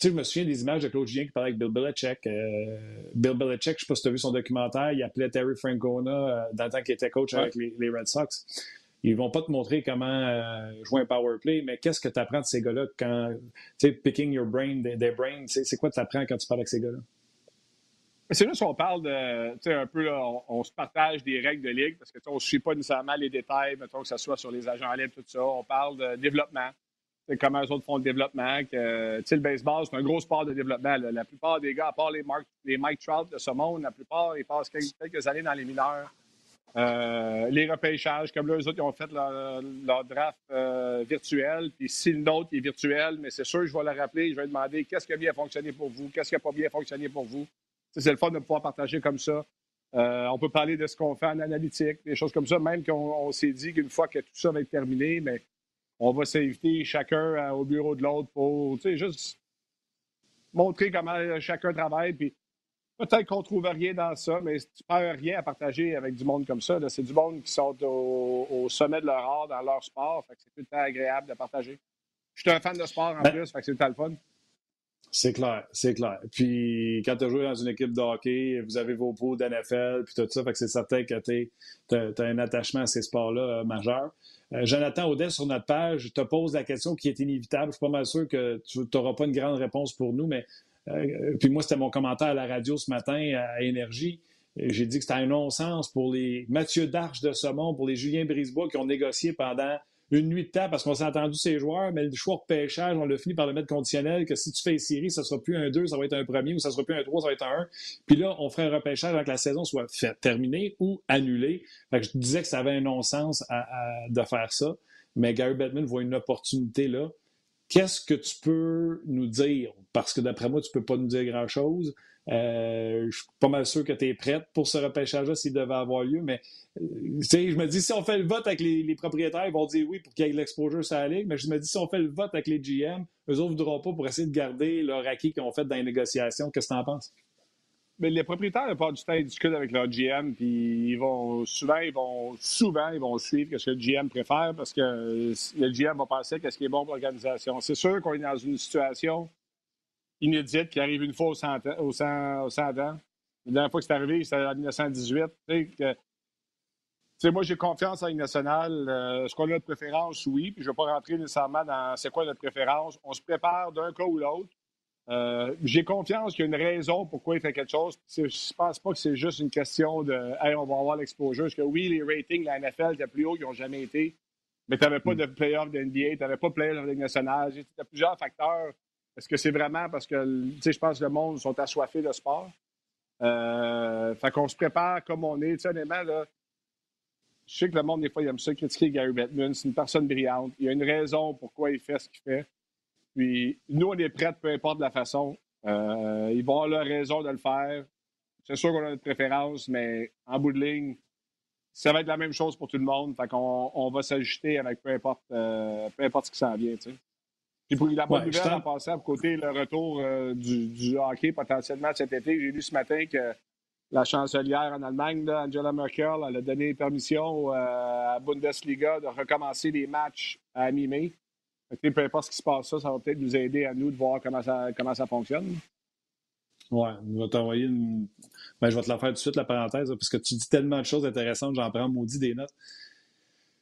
Tu sais, je me souviens des images de Claude Julien qui parlait avec Bill Belichick. Bill Belichick, je ne sais pas si tu as vu son documentaire, il appelait Terry Francona dans le temps qu'il était coach avec les, les, Red Sox ils vont pas te montrer comment euh, jouer un power play, mais qu'est-ce que tu apprends de ces gars-là quand, tu sais, picking your brain, des, brains, c'est quoi tu apprends quand tu parles avec ces gars-là? C'est juste qu'on parle de, tu sais, un peu, on, se partage des règles de ligue parce que on ne suit pas nécessairement les détails, mettons que ce soit sur les agents libres, tout ça. On parle de développement. Comment les autres font le développement. Que, le baseball, c'est un gros sport de développement. La plupart des gars, à part les Mike Trout de ce monde, la plupart, ils passent quelques années dans les mineurs. Euh, les repêchages, comme là, eux autres, ils ont fait leur, draft euh, virtuel. Puis si le nôtre est virtuel, mais c'est sûr, je vais le rappeler, je vais demander qu'est-ce qui a bien fonctionné pour vous, qu'est-ce qui n'a pas bien fonctionné pour vous. C'est le fun de pouvoir partager comme ça. Euh, on peut parler de ce qu'on fait en analytique, des choses comme ça, même qu'on s'est dit qu'une fois que tout ça va être terminé, mais on va s'inviter chacun au bureau de l'autre pour juste montrer comment chacun travaille. Puis Peut-être qu'on ne trouve rien dans ça, mais tu perds rien à partager avec du monde comme ça. C'est du monde qui sont au, sommet de leur art dans leur sport. c'est tout le temps agréable de partager. Je suis un fan de sport en ben plus, fait que c'est tout le fun. C'est clair, c'est clair. Puis quand tu as joué dans une équipe de hockey, vous avez vos pros d'NFL, puis tout ça, fait que c'est certain que tu as, un attachement à ces sports-là euh, majeur. Euh, Jonathan Audet, sur notre page, te pose la question qui est inévitable. Je suis pas mal sûr que tu n'auras pas une grande réponse pour nous, mais euh, puis moi, c'était mon commentaire à la radio ce matin à Énergie. J'ai dit que c'était un non-sens pour les Mathieu Darche de ce monde, pour les Julien Brisebois qui ont négocié pendant une nuit de temps parce qu'on s'est entendu ces joueurs, mais le choix de pêchage, on l'a fini par le mettre conditionnel que si tu fais une série, ça sera plus un 2, ça va être un premier, ou ça sera plus un 3, ça va être un 1. Puis là, on ferait un repêchage avant que la saison soit terminée ou annulée. Je disais que ça avait un non-sens de faire ça. Mais Gary Bettman voit une opportunité là. Qu'est-ce que tu peux nous dire? Parce que d'après moi, tu ne peux pas nous dire grand-chose. Euh, je suis pas mal sûr que tu es prête pour ce repêchage-là s'il devait avoir lieu, mais euh, je me dis, si on fait le vote avec les, propriétaires, ils vont dire oui pour qu'il y ait de l'exposure sur la ligue, mais je me dis, si on fait le vote avec les GM, eux autres ne voudront pas pour essayer de garder leur acquis qu'ils ont fait dans les négociations. Qu'est-ce que tu en penses? Mais les propriétaires, la part du temps, ils discutent avec leur GM, puis ils vont souvent, ils vont souvent, ils vont suivre ce que le GM préfère parce que le GM va penser qu'est-ce qui est bon pour l'organisation. C'est sûr qu'on est dans une situation inédite qui arrive une fois au 100, au 100, ans. La dernière fois que c'est arrivé, c'était en 1918. Tu sais, moi, j'ai confiance en Ligue nationale. Euh, est-ce qu'on a de préférence? Oui. Puis je ne vais pas rentrer nécessairement dans c'est quoi notre préférence. On se prépare d'un cas ou l'autre. Euh, j'ai confiance qu'il y a une raison pourquoi il fait quelque chose. Je ne pense pas que c'est juste une question de hey, on va avoir l'exposure. Parce que oui, les ratings de la NFL étaient plus hauts qu'ils n'ont jamais été. Mais tu n'avais pas de playoff de NBA, tu n'avais pas de playoff de Ligue nationale. Il y a plusieurs facteurs. Est-ce que c'est vraiment parce que je pense que le monde sont assoiffés de sport? Euh, fait qu'on se prépare comme on est. Honnêtement, là, je sais que le monde, des fois, il aime ça critiquer Gary Bettman. C'est une personne brillante. Il y a une raison pourquoi il fait ce qu'il fait. Puis nous, on est prêts, peu importe la façon. Euh, ils vont avoir leur raison de le faire. c'est sûr qu'on a notre préférence, mais en bout de ligne, ça va être la même chose pour tout le monde. Fait qu'on on va s'ajuster avec peu importe, euh, peu importe ce qui s'en vient. Puis pour la bonne nouvelle en passant, côté le retour euh, du, hockey potentiellement cet été, j'ai lu ce matin que la chancelière en Allemagne, Angela Merkel, elle a donné permission euh, à Bundesliga de recommencer les matchs à mi-mai. Peu importe ce qui se passe, ça, ça va peut-être nous aider à nous de voir comment ça, comment ça fonctionne. Ouais, je vais t'envoyer une. Ben, je vais te la faire tout de suite, la parenthèse, parce que tu dis tellement de choses intéressantes, j'en prends maudit des notes.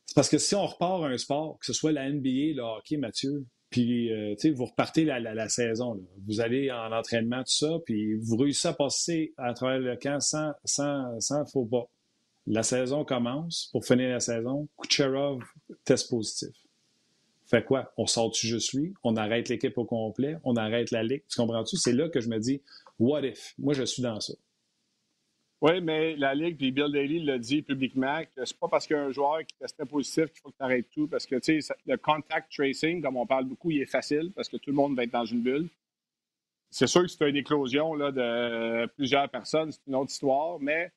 C'est parce que si on repart un sport, que ce soit la NBA, le hockey, Mathieu, puis euh, vous repartez la, la, saison, vous allez en entraînement, tout ça, puis vous réussissez à passer à travers le camp sans, sans, faux pas. La saison commence, pour finir la saison, Kucherov test positif. Fait quoi? On sort-tu juste lui? On arrête l'équipe au complet? On arrête la ligue? Tu comprends-tu? C'est là que je me dis, What if? Moi, je suis dans ça. Oui, mais la Ligue, puis Bill Daly l'a dit publiquement, que c'est pas parce qu'il y a un joueur qui testait positif qu'il faut que tu arrêtes tout, parce que, tu le contact tracing, comme on parle beaucoup, il est facile, parce que tout le monde va être dans une bulle. C'est sûr que c'est une éclosion là, de plusieurs personnes, c'est une autre histoire, mais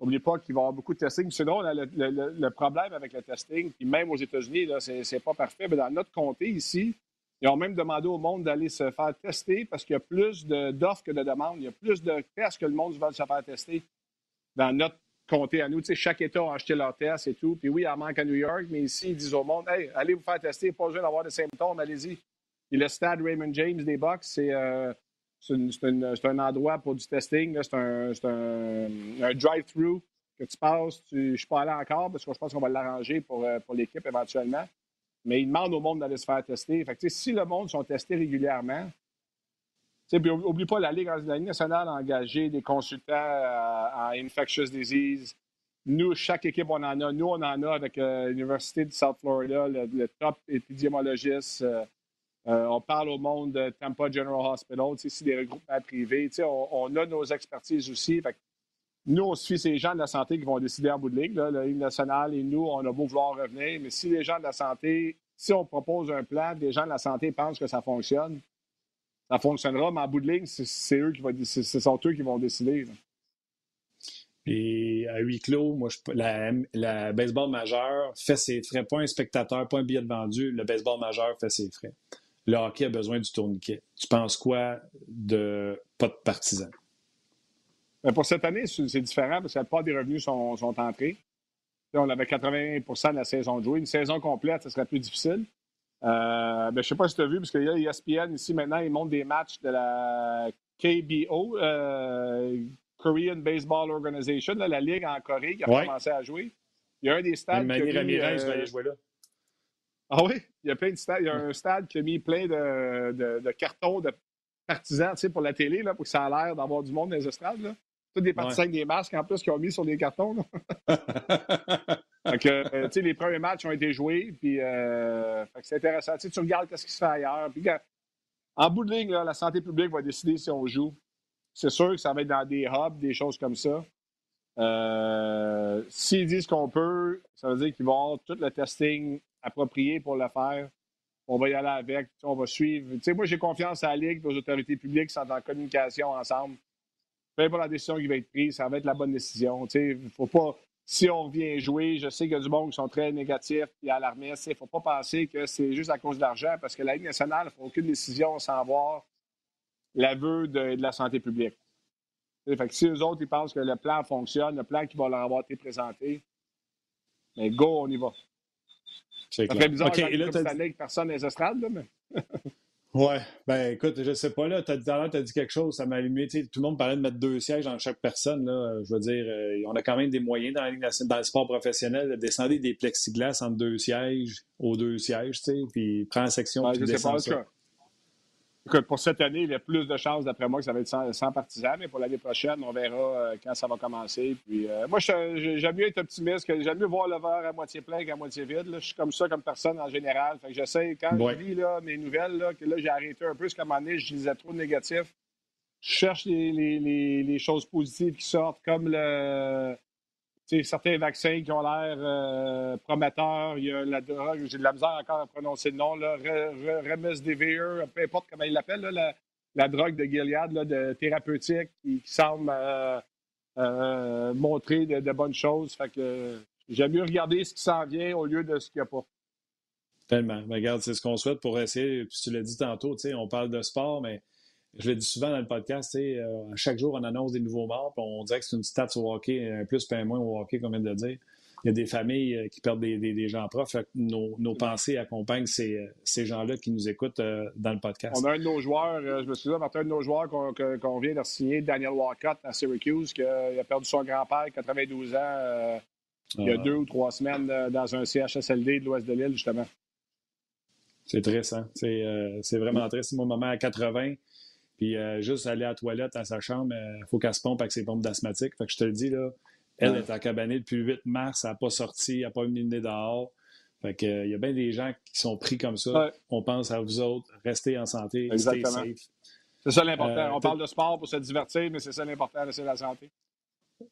n'oubliez pas qu'il va y avoir beaucoup de testing. Sinon, le, le, problème avec le testing, puis même aux États-Unis, c'est pas parfait, mais dans notre comté ici, ils ont même demandé au monde d'aller se faire tester parce qu'il y a plus d'offres que de demandes. Il y a plus de tests que le monde veut se faire tester dans notre comté à nous. Tu sais, chaque État a acheté leur test et tout. Puis oui, il en manque à New York, mais ici, ils disent au monde Hey, allez vous faire tester, pas besoin d'avoir des symptômes, allez-y. Puis le stade Raymond James des Bucks, c'est euh, un endroit pour du testing. C'est un, un, drive-through que tu passes. Je ne suis pas allé encore parce que je pense qu'on va l'arranger pour, euh, pour l'équipe éventuellement mais ils demandent au monde d'aller se faire tester. Fait si le monde sont testés régulièrement, puis oublie pas, la Ligue, nationale a engagé des consultants en infectious disease. Nous, chaque équipe, on en a. Nous, on en a avec euh, l'Université de South Florida, le, top épidémiologiste. Euh, euh, on parle au monde de Tampa General Hospital, c'est des regroupements privés. On, on, a nos expertises aussi. Nous, on suit ces gens de la santé qui vont décider en bout de ligne. la Ligue nationale et nous, on a beau vouloir revenir, mais si les gens de la santé, si on propose un plan, des gens de la santé pensent que ça fonctionne, ça fonctionnera, mais en bout de ligne, c'est eux qui vont, ce sont eux qui vont décider. Et à huis clos, moi, la, baseball majeur fait ses frais, pas un spectateur, pas un billet de vendu. Le baseball majeur fait ses frais. Le hockey a besoin du tourniquet. Tu penses quoi de pas de partisans? pour cette année, c'est différent parce que la plupart des revenus sont, entrés. on avait 80% de la saison de jouer. Une saison complète, ce serait plus difficile. Euh, ben, je ne sais pas si tu as vu, parce qu'il y a ESPN ici maintenant, ils montrent des matchs de la KBO, euh, Korean Baseball Organization, la ligue en Corée qui a commencé à jouer. Il y a un des stades. qui a mis, Ramirez va aller jouer là. Ah oui? Il y a plein de stades. Il y a un stade qui a mis plein de, de cartons de partisans pour la télé, là, pour que ça a l'air d'avoir du monde dans les estrades. Là des partisans des masques en plus qu'ils ont mis sur des cartons. Donc, euh, les premiers matchs ont été joués, puis euh, c'est intéressant. tu regardes ce qui se fait ailleurs. Puis, en bout de ligne, la santé publique va décider si on joue. C'est sûr que ça va être dans des hubs, des choses comme ça. Euh, s'ils disent qu'on peut, ça veut dire qu'ils vont avoir tout le testing approprié pour le faire. On va y aller avec, on va suivre. moi, j'ai confiance à la Ligue, aux autorités publiques sont en communication ensemble peu importe la décision qui va être prise, ça va être la bonne décision. Il faut pas. Si on vient jouer, je sais qu'il y a du monde qui sont très négatifs et alarmistes. Il ne faut pas penser que c'est juste à cause de l'argent, parce que la Ligue nationale ne fait aucune décision sans avoir l'aveu de, la santé publique. Fait que si eux autres ils pensent que le plan fonctionne, le plan qui va leur avoir été présenté, mais go, on y va. Fait bizarre okay, là, personne n'est estrades, là, mais. Ouais, ben écoute, je sais pas, là, tout à l'heure, tu as dit quelque chose, ça m'a allumé. Tout le monde parlait de mettre deux sièges dans chaque personne. Là. Je veux dire, euh, on a quand même des moyens dans, dans le sport professionnel de descendre des plexiglas entre deux sièges aux deux sièges, tu sais, puis prends la section, puis descends ça pour cette année, il y a plus de chances, d'après moi, que ça va être sans, partisans, mais pour l'année prochaine, on verra euh, quand ça va commencer. Puis, euh, moi, j'aime mieux être optimiste, j'aime mieux voir le verre à moitié plein qu'à moitié vide. Je suis comme ça comme personne en général. Fait que j'essaie, quand je lis là, mes nouvelles, là, que là, j'ai arrêté un peu, parce qu'à un moment donné, je lisais trop de négatifs. Je cherche les choses positives qui sortent, comme le certains vaccins qui ont l'air euh, prometteurs. Il y a la drogue, j'ai de la misère encore à prononcer le nom, là, Remesdevir, peu importe comment il l'appelle, la, drogue de Gilead, de thérapeutique, qui, semble euh, montrer de, bonnes choses. Fait que j'aime mieux regarder ce qui s'en vient au lieu de ce qu'il n'y a pas. Tellement. regarde, c'est ce qu'on souhaite pour essayer. Puis tu l'as dit tantôt, on parle de sport, mais je le dis souvent dans le podcast, euh, chaque jour, on annonce des nouveaux morts, puis on dirait que c'est une stats au hockey, un plus, pas un moins au hockey, comme vient de le dire. Il y a des familles euh, qui perdent des, gens proches. Nos, nos, pensées accompagnent ces, ces gens-là qui nous écoutent euh, dans le podcast. On a un de nos joueurs, je me souviens, un de nos joueurs qu'on vient de signer, Daniel Walcott à Syracuse, qui a, perdu son grand-père, 92 ans, il y a ah. deux ou trois semaines, dans un CHSLD de l'ouest de l'île, justement. C'est triste, hein? C'est vraiment triste. Mon maman à 80, puis euh, juste aller à la toilette à sa chambre, il euh, faut qu'elle se pompe avec ses pompes d'asthmatique. Fait que je te le dis, là, elle est à cabanée depuis le 8 mars, elle n'a pas sorti, elle n'a pas mis le nez dehors. Fait que, il y a bien des gens qui sont pris comme ça. On pense à vous autres, restez en santé, restez safe. C'est ça l'important. Euh, On parle de sport pour se divertir, mais c'est ça l'important, c'est la santé.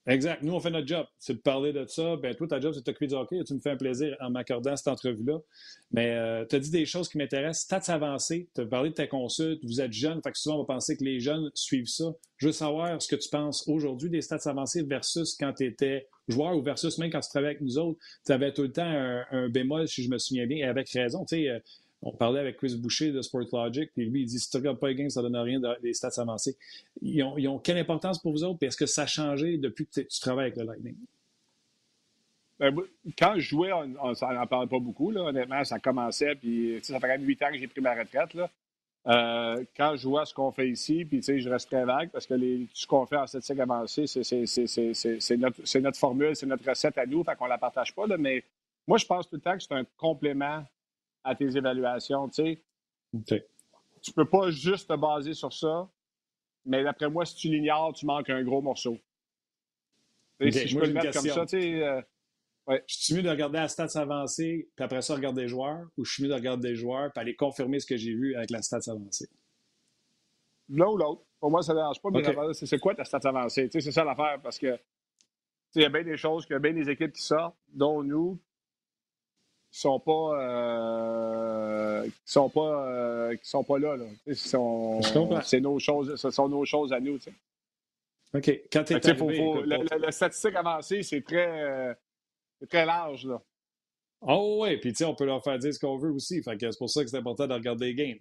Exact. Nous, on fait notre job. C'est de parler de ça. Ben, toi, ta job, c'est de t'occuper du hockey. Tu me fais un plaisir en m'accordant cette entrevue-là. Mais euh, tu as dit des choses qui m'intéressent. Stats avancées. Tu as parlé de ta consulte. Vous êtes jeune. Fait que souvent, on va penser que les jeunes suivent ça. Je veux savoir ce que tu penses aujourd'hui des stats avancées versus quand tu étais joueur ou versus même quand tu travaillais avec nous autres. Tu avais tout le temps un, bémol, si je me souviens bien, et avec raison. Tu sais, euh, on parlait avec Chris Boucher de Sportlogic, puis lui, il dit si tu ne regardes pas les games, ça ne donne rien des stats avancés. Ils ont, quelle importance pour vous autres? Puis est-ce que ça a changé depuis que tu travailles avec le Lightning? Ben, quand je jouais, on n'en parlait pas beaucoup. Là. Honnêtement, ça commençait, puis ça fait quand même huit ans que j'ai pris ma retraite. Là. Euh, quand je vois ce qu'on fait ici, puis je reste très vague parce que ce qu'on fait en statistique avancée, c'est notre, formule, c'est notre recette à nous, fait qu'on ne la partage pas. Mais moi, je pense tout le temps que c'est un complément à tes évaluations. Tu sais. Tu peux pas juste te baser sur ça, mais d'après moi, si tu l'ignores, tu manques un gros morceau. Si je peux le mettre comme ça, tu sais. Euh, ouais. Je suis mieux de regarder la stats avancée, puis après ça, regarder les joueurs, ou je suis mieux de regarder les joueurs, puis aller confirmer ce que j'ai vu avec la stats avancée? L'un ou l'autre. Pour moi, ça ne dérange pas, mais c'est quoi ta stats avancée? C'est ça l'affaire, parce que il y a bien des choses, il y a bien des équipes qui sortent, dont nous, qui sont pas euh, qui sont pas euh, qui sont pas là. là. C'est nos choses, ce sont nos choses à nous. OK. Quand tu es arrivé, faut, la, statistique avancée, c'est très, euh, très large. Là. Oh oui, puis on peut leur faire dire ce qu'on veut aussi. c'est pour ça que c'est important de regarder les games.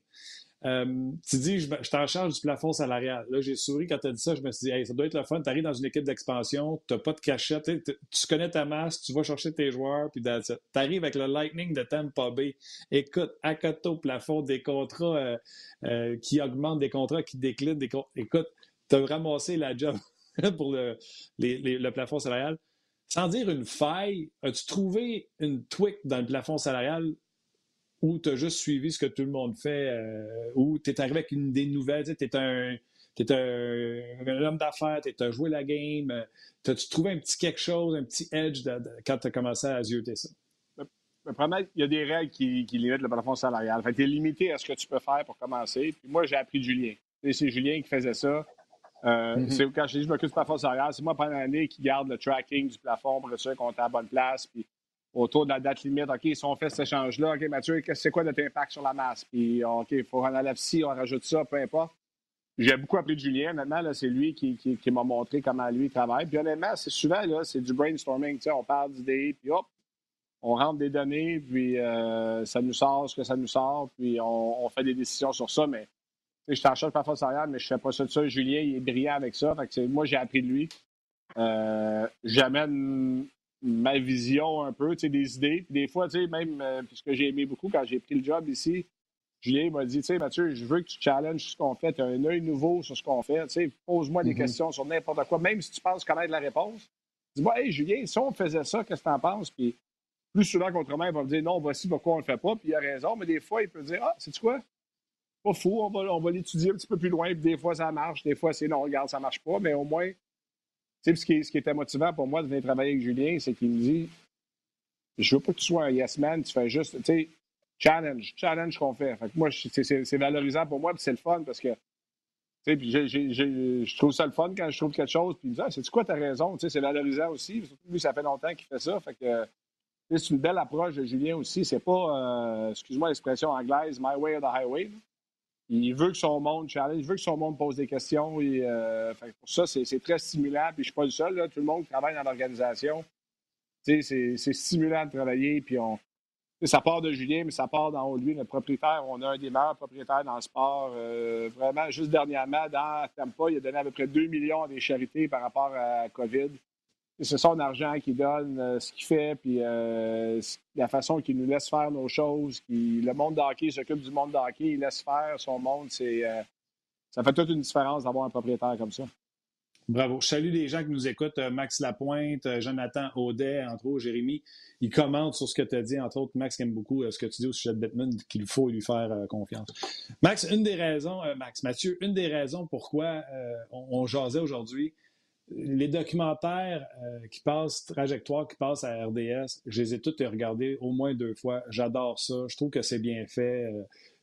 Euh, tu dis, je, t'en charge du plafond salarial. Là, j'ai souri quand tu as dit ça. Je me suis dit, ça doit être le fun. Tu arrives dans une équipe d'expansion, tu pas de cachette, tu connais ta masse, tu vas chercher tes joueurs, puis tu arrives avec le Lightning de Tampa Bay. Écoute, à côté au plafond, des contrats euh, euh, qui augmentent, des contrats qui déclinent. Des Écoute, tu as ramassé la job pour le, le plafond salarial. Sans dire une faille, as-tu trouvé une tweak dans le plafond salarial? Ou tu as juste suivi ce que tout le monde fait, euh, ou tu es arrivé avec une des nouvelles, tu es un, un, homme d'affaires, tu as joué la game, euh, as-tu trouvé un petit quelque chose, un petit edge quand tu as commencé à zioter ça? il y a des règles qui, limitent le plafond salarial. tu es limité à ce que tu peux faire pour commencer. Puis moi, j'ai appris de Julien. C'est Julien qui faisait ça. Euh, mm-hmm. C'est quand je dis je m'occupe du plafond salarial, c'est moi pendant l'année qui garde le tracking du plafond pour être sûr qu'on est à la bonne place. Puis autour de la date limite. OK, si on fait cet échange-là, OK, Mathieu, c'est quoi notre impact sur la masse? Puis, OK, il faut en enlève ci, on rajoute ça, peu importe. J'ai beaucoup appris de Julien. Maintenant, c'est lui qui, m'a montré comment lui travaille. Puis honnêtement, c'est souvent, là, c'est du brainstorming. on parle d'idées, puis hop, on rentre des données, puis euh, ça nous sort ce que ça nous sort, puis on, fait des décisions sur ça. Mais je t'en charge parfois rien, mais je fais pas ça de ça. Julien, il est brillant avec ça. moi, j'ai appris de lui. Euh, j'amène ma vision un peu, des idées. des fois, même, euh, ce que j'ai aimé beaucoup quand j'ai pris le job ici, Julien m'a dit, tu sais, Mathieu, je veux que tu challenges ce qu'on fait, tu as un œil nouveau sur ce qu'on fait, pose-moi des mm-hmm. questions sur n'importe quoi, même si tu penses connaître la réponse. Dis-moi, hey, Julien, si on faisait ça, qu'est-ce que tu en penses? Puis plus souvent qu'autrement, il va me dire, non, voici pourquoi on ne le fait pas, puis il a raison, mais des fois, il peut dire, ah, c'est quoi? Pas fou, on va, on va l'étudier un petit peu plus loin, puis des fois, ça marche, des fois, c'est non, regarde, ça marche pas, mais au moins, ce qui, était motivant pour moi de venir travailler avec Julien, c'est qu'il me dit Je veux pas que tu sois un yes man, tu fais juste, tu sais, challenge, challenge qu'on fait. fait que moi, c'est valorisant pour moi, puis c'est le fun parce que, tu sais, je trouve ça le fun quand je trouve quelque chose, puis il me dit ah, c'est quoi, ta raison, c'est valorisant aussi. Lui, ça fait longtemps qu'il fait ça, fait que. C'est une belle approche de Julien aussi. C'est pas, euh, excuse-moi l'expression anglaise, my way or the highway. Il veut que son monde challenge, il veut que son monde pose des questions. Et, pour ça, c'est très stimulant. Puis je ne suis pas le seul. Tout le monde travaille dans l'organisation. C'est stimulant de travailler. Puis on, ça part de Julien, mais ça part de lui, notre propriétaire. On a un des meilleurs propriétaires dans le sport. Euh, vraiment, juste dernièrement, dans Tampa, il a donné à peu près 2 millions à des charités par rapport à COVID. C'est son argent qu'il donne, euh, ce qu'il fait, puis euh, la façon qu'il nous laisse faire nos choses. le monde d'hockey s'occupe du monde d'hockey, il laisse faire son monde. C'est, ça fait toute une différence d'avoir un propriétaire comme ça. Bravo. Je salue les gens qui nous écoutent. Euh, Max Lapointe, euh, Jonathan Audet, entre autres, Jérémy. Ils commentent sur ce que tu as dit. Entre autres, Max aime beaucoup euh, ce que tu dis au sujet de Bettman, qu'il faut lui faire confiance. Max, une des raisons, Max, Mathieu, une des raisons pourquoi on, on, jasait aujourd'hui, les documentaires qui passent, trajectoire qui passent à RDS, je les ai tous regardés au moins deux fois. J'adore ça. Je trouve que c'est bien fait.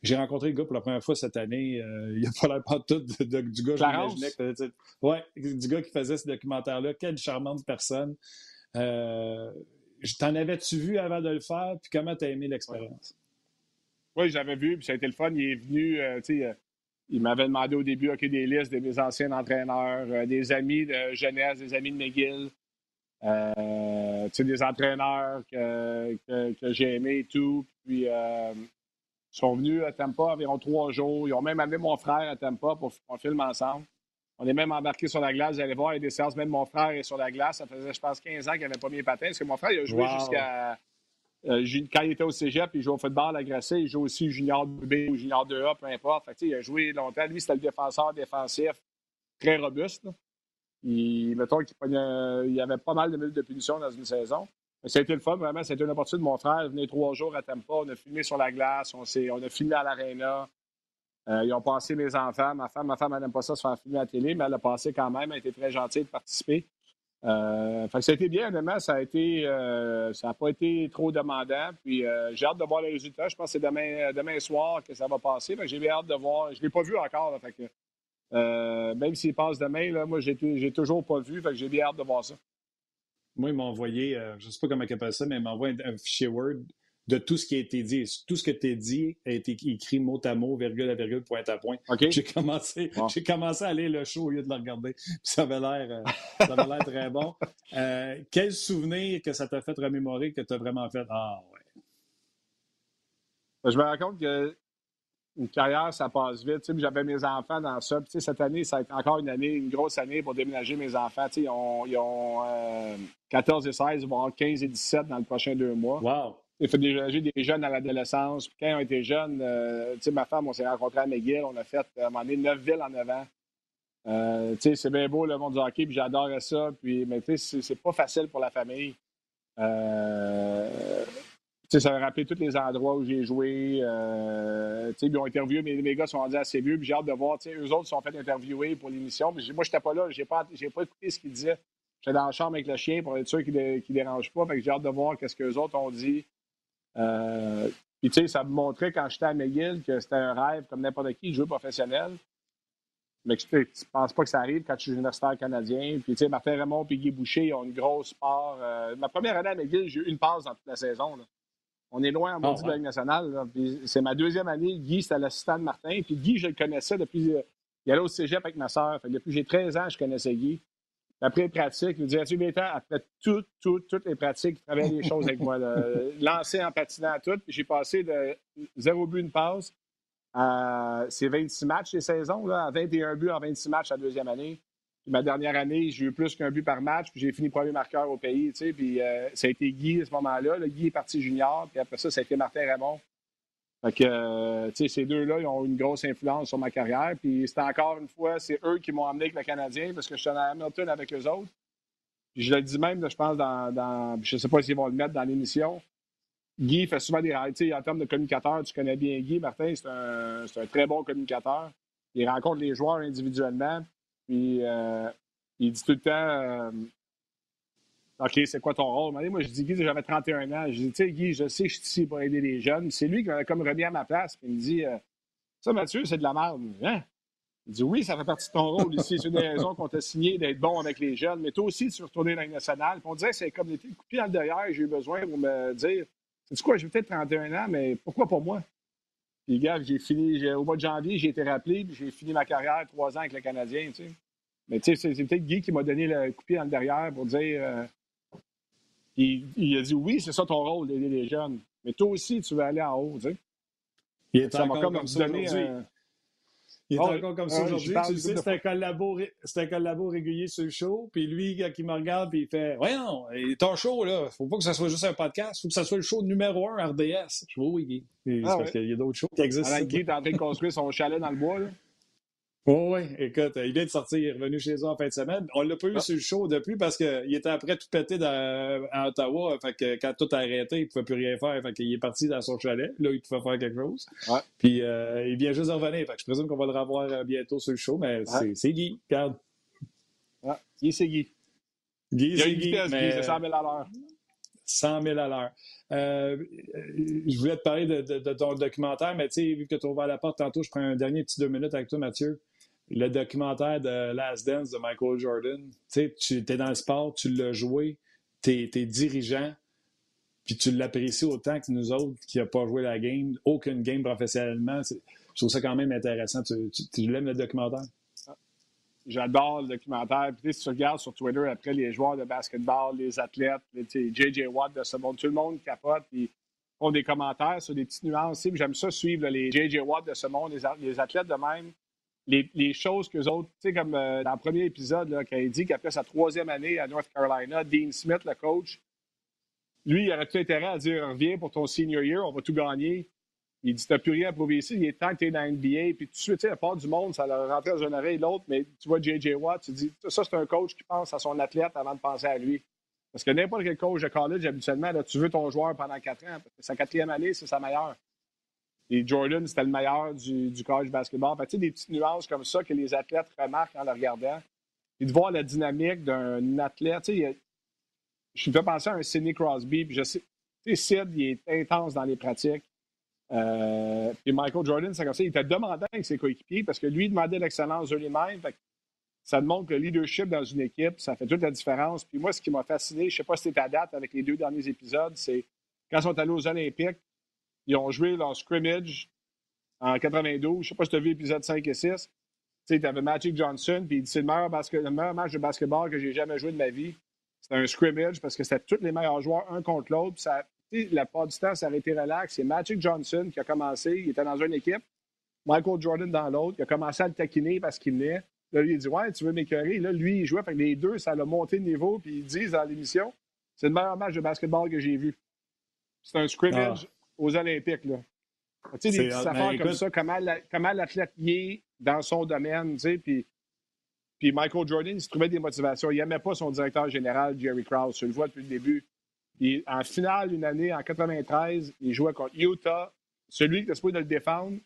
J'ai rencontré le gars pour la première fois cette année. Euh, il a pas l'air pas tout du gars que Ouais, du gars qui faisait ce documentaire-là. Quelle charmante personne. Euh, T'en avais-tu vu avant de le faire? Puis comment t'as aimé l'expérience? Oui, j'avais vu, puis ça a été le fun. Il est venu, euh, tu sais, euh, il m'avait demandé au début, des listes de mes anciens entraîneurs, des amis de jeunesse, des amis de McGill. Euh, des entraîneurs que, que, que j'ai aimés et tout. Puis ils sont venus à Tampa environ trois jours. Ils ont même amené mon frère à Tampa pour qu'on filme ensemble. On est même embarqué sur la glace. Vous allez voir, il y a des séances. Même mon frère est sur la glace. Ça faisait, je pense, 15 ans qu'il n'avait pas mis les patins. Parce que mon frère, il a joué jusqu'à. Euh, quand il était au cégep, il joue au football à Grasset. Il joue aussi junior 2B ou junior 2A, peu importe. Il a joué longtemps. Lui, c'était le défenseur défensif très robuste. Il, mettons qu'il il y avait pas mal de minutes de punition dans une saison. Ça a le fun, vraiment. C'était une opportunité de mon frère. venir trois jours à Tampa. On a filmé sur la glace. On, on a filmé à l'aréna. Euh, ils ont passé mes enfants. Ma femme, ma femme, elle n'aime pas ça se faire filmer à la télé, mais elle a passé quand même. Elle a été très gentille de participer. Euh, ça a été bien, honnêtement. Ça a été, euh, ça n'a pas été trop demandant. Puis j'ai hâte de voir les résultats. Je pense que c'est demain, demain soir que ça va passer. J'ai hâte de voir. Je ne l'ai pas vu encore. même s'il passe demain, là, moi, j'ai toujours pas vu. j'ai bien hâte de voir ça. Moi, il m'a envoyé, euh, je ne sais pas comment il appelle ça, mais il m'a envoyé un, fichier Word de tout ce qui a été dit. Tout ce que tu as dit a été écrit mot à mot, virgule à virgule, point à point. J'ai commencé, j'ai commencé à aller le show au lieu de le regarder. ça avait l'air, euh, l'air très bon. Euh, quel souvenir que ça t'a fait remémorer que tu as vraiment fait Ah ouais. Je me rends compte que une carrière, ça passe vite. J'avais mes enfants dans ça. Puis, cette année, ça a été encore une année, une grosse année pour déménager mes enfants. Ils ont, ils ont 14 euh, et 16, ils vont avoir 15 et 17 dans le prochain deux mois. Wow! Il fait déménager des jeunes à l'adolescence. Quand ils ont été jeunes, euh, ma femme, on s'est rencontrés à McGill. On a fait, à un moment donné, neuf villes en avant. Euh, c'est bien beau le monde du hockey, puis j'adorais ça. Puis, mais c'est pas facile pour la famille. Euh, ça m'a rappelé tous les endroits où j'ai joué. Euh, ils ont interviewé, mes, mes gars sont rendus assez vieux, puis j'ai hâte de voir. Eux autres sont fait interviewer pour l'émission. Moi, je n'étais pas là, j'ai pas, pas écouté ce qu'ils disaient. J'étais dans la chambre avec le chien pour être sûr qu'il ne dérange pas. Fait que j'ai hâte de voir ce que les autres ont dit. Euh, puis, tu sais, ça me montrait quand j'étais à McGill que c'était un rêve comme n'importe qui de jouer professionnel. Mais tu ne penses pas que ça arrive quand tu es universitaire canadien. Puis, tu sais, Martin Raymond et Guy Boucher ont une grosse part. Euh, ma première année à McGill, j'ai eu une passe dans toute la saison. Là. On est loin en oh, de la Ligue nationale. C'est ma deuxième année. Guy, c'était l'assistant de Martin. Puis Guy, je le connaissais depuis. Euh, il allait au cégep avec ma soeur. Depuis j'ai 13 ans, je connaissais Guy. Après les pratiques, il me disait, tu après toutes, toutes, toutes les pratiques, il travaillait des choses avec moi. Lancé en patinant à tout. Puis j'ai passé de zéro but, une passe à ces 26 matchs les saisons, là, à 21 buts en 26 matchs la deuxième année ma dernière année, j'ai eu plus qu'un but par match, puis j'ai fini premier marqueur au pays, tu sais, puis euh, ça a été Guy à ce moment-là. Le Guy est parti junior, puis après ça, ça a été Martin Raymond. Fait que, euh, tu sais, ces deux-là, ils ont une grosse influence sur ma carrière. Puis c'était encore une fois, c'est eux qui m'ont amené avec le Canadien, parce que je suis à Hamilton avec eux autres. Puis je le dis même, je pense, dans, dans je sais pas s'ils vont le mettre dans l'émission. Guy fait souvent des sais, en termes de communicateur, tu connais bien Guy. Martin, c'est un, un très bon communicateur. Il rencontre les joueurs individuellement. Puis euh, il dit tout le temps euh, OK, c'est quoi ton rôle? Moi, je dis Guy, j'avais 31 ans. Je dis, tu sais, Guy, je sais je suis ici pour aider les jeunes. C'est lui qui m'a comme remis à ma place. Il me dit euh, Ça, Mathieu, c'est de la merde. Hein? Il dit Oui, ça fait partie de ton rôle ici. C'est une des raisons qu'on t'a signé d'être bon avec les jeunes. Mais toi aussi, tu veux retourner dans la nationale. Puis on dirait c'est comme des coupé dans le derrière. J'ai eu besoin pour me dire C'est quoi, j'ai peut-être 31 ans, mais pourquoi pas moi? Puis, gars, j'ai fini, au mois de janvier, j'ai été rappelé, puis j'ai fini ma carrière trois ans avec le Canadien, tu sais. Mais tu sais, c'est peut-être Guy qui m'a donné le coup pied dans le derrière pour dire. Euh, il, il, a dit oui, c'est ça ton rôle d'aider les jeunes. Mais toi aussi, tu veux aller en haut, tu sais. Il est ça m'a comme, comme donné il est oh, encore comme ça aujourd'hui. Tu sais, c'est un, collabo, un collabo régulier sur le show. Puis lui, il me regarde, puis il fait Voyons, ton show, là, faut pas que ça soit juste un podcast, faut que ça soit le show numéro un RDS. Je vois, oui, Guy. Ah, parce qu'il y a d'autres shows qui existent. Guy est en train de construire son chalet dans le bois, là. Oh, oui, écoute, il vient de sortir, il est revenu chez eux en fin de semaine. On l'a pas eu ah. sur le show depuis parce qu'il était après tout pété dans, à Ottawa. Fait que quand tout a arrêté, il ne pouvait plus rien faire. Fait qu'il est parti dans son chalet. Là, il pouvait faire quelque chose. Ouais. Puis euh, il vient juste de revenir. Fait que je présume qu'on va le revoir euh, bientôt sur le show, mais c'est Guy. Regarde. Guy, c'est Guy. Guy, c'est Guy. Mais... c'est 100 000 à l'heure. 100 000 à l'heure. Euh, je voulais te parler de, de, de ton documentaire, mais tu sais, vu que tu as ouvert la porte tantôt, je prends un dernier petit deux minutes avec toi, Mathieu le documentaire de Last Dance de Michael Jordan. Tu es dans le sport, tu l'as joué, tu es, dirigeant, puis tu l'apprécies autant que nous autres qui n'ont pas joué la game, aucune game professionnellement. Je trouve ça quand même intéressant. Tu, l'aimes le documentaire? J'adore le documentaire. Puis, si tu regardes sur Twitter après les joueurs de basketball, les athlètes, JJ Watt de ce monde, tout le monde capote. Puis, font des commentaires sur des petites nuances. J'aime ça suivre les JJ Watt de ce monde, les athlètes de même les, choses que autres, tu sais, comme euh, dans le premier épisode, là, quand il dit qu'après sa troisième année à North Carolina, Dean Smith, le coach, lui, il aurait tout intérêt à dire Reviens pour ton senior year, on va tout gagner? Il dit T'as plus rien à prouver ici, il est temps que tu es dans NBA. Puis tout de suite, tu sais, à part du monde, ça leur rentrait dans une oreille l'autre, mais tu vois J.J. Watt, tu dis Ça, c'est un coach qui pense à son athlète avant de penser à lui. Parce que n'importe quel coach de college, habituellement, là, tu veux ton joueur pendant quatre ans. Parce que sa quatrième année, c'est sa meilleure. Et Jordan, c'était le meilleur du, du college basketball. Fait, des petites nuances comme ça que les athlètes remarquent en le regardant. Et de voir la dynamique d'un athlète. A, je me fais penser à un Sidney Crosby. Puis je sais, Sid, il est intense dans les pratiques. Euh, puis Michael Jordan, c'est comme ça. Il était demandant avec ses coéquipiers parce que lui, il demandait l'excellence de lui-même. Ça montre que le leadership dans une équipe, ça fait toute la différence. Puis moi, ce qui m'a fasciné, je ne sais pas si c'était à date avec les deux derniers épisodes, c'est quand ils sont allés aux Olympiques, ils ont joué leur scrimmage en 92. Je sais pas si tu as vu l'épisode 5 et 6. Tu avais Magic Johnson, puis il dit c'est le meilleur, le meilleur match de basketball que j'ai jamais joué de ma vie. C'était un scrimmage parce que c'était tous les meilleurs joueurs un contre l'autre. La part du temps, ça a été relax. C'est Magic Johnson qui a commencé. Il était dans une équipe. Michael Jordan dans l'autre. Il a commencé à le taquiner parce qu'il venait. Là, lui, il dit Ouais, tu veux m'écœurer? Là, lui, il jouait. Fait les deux, ça l'a monté de niveau. Puis ils disent dans l'émission C'est le meilleur match de basketball que j'ai vu. C'est un scrimmage ah aux Olympiques. Là. Tu sais, des petites affaires comme ça, comment l'athlète y est dans son domaine, tu sais, puis, puis Michael Jordan, il se trouvait des motivations. Il n'aimait pas son directeur général, Jerry Krause. Je le vois depuis le début. En finale, une année, en 93, il jouait contre Utah. Celui qui était supposé de le défendre,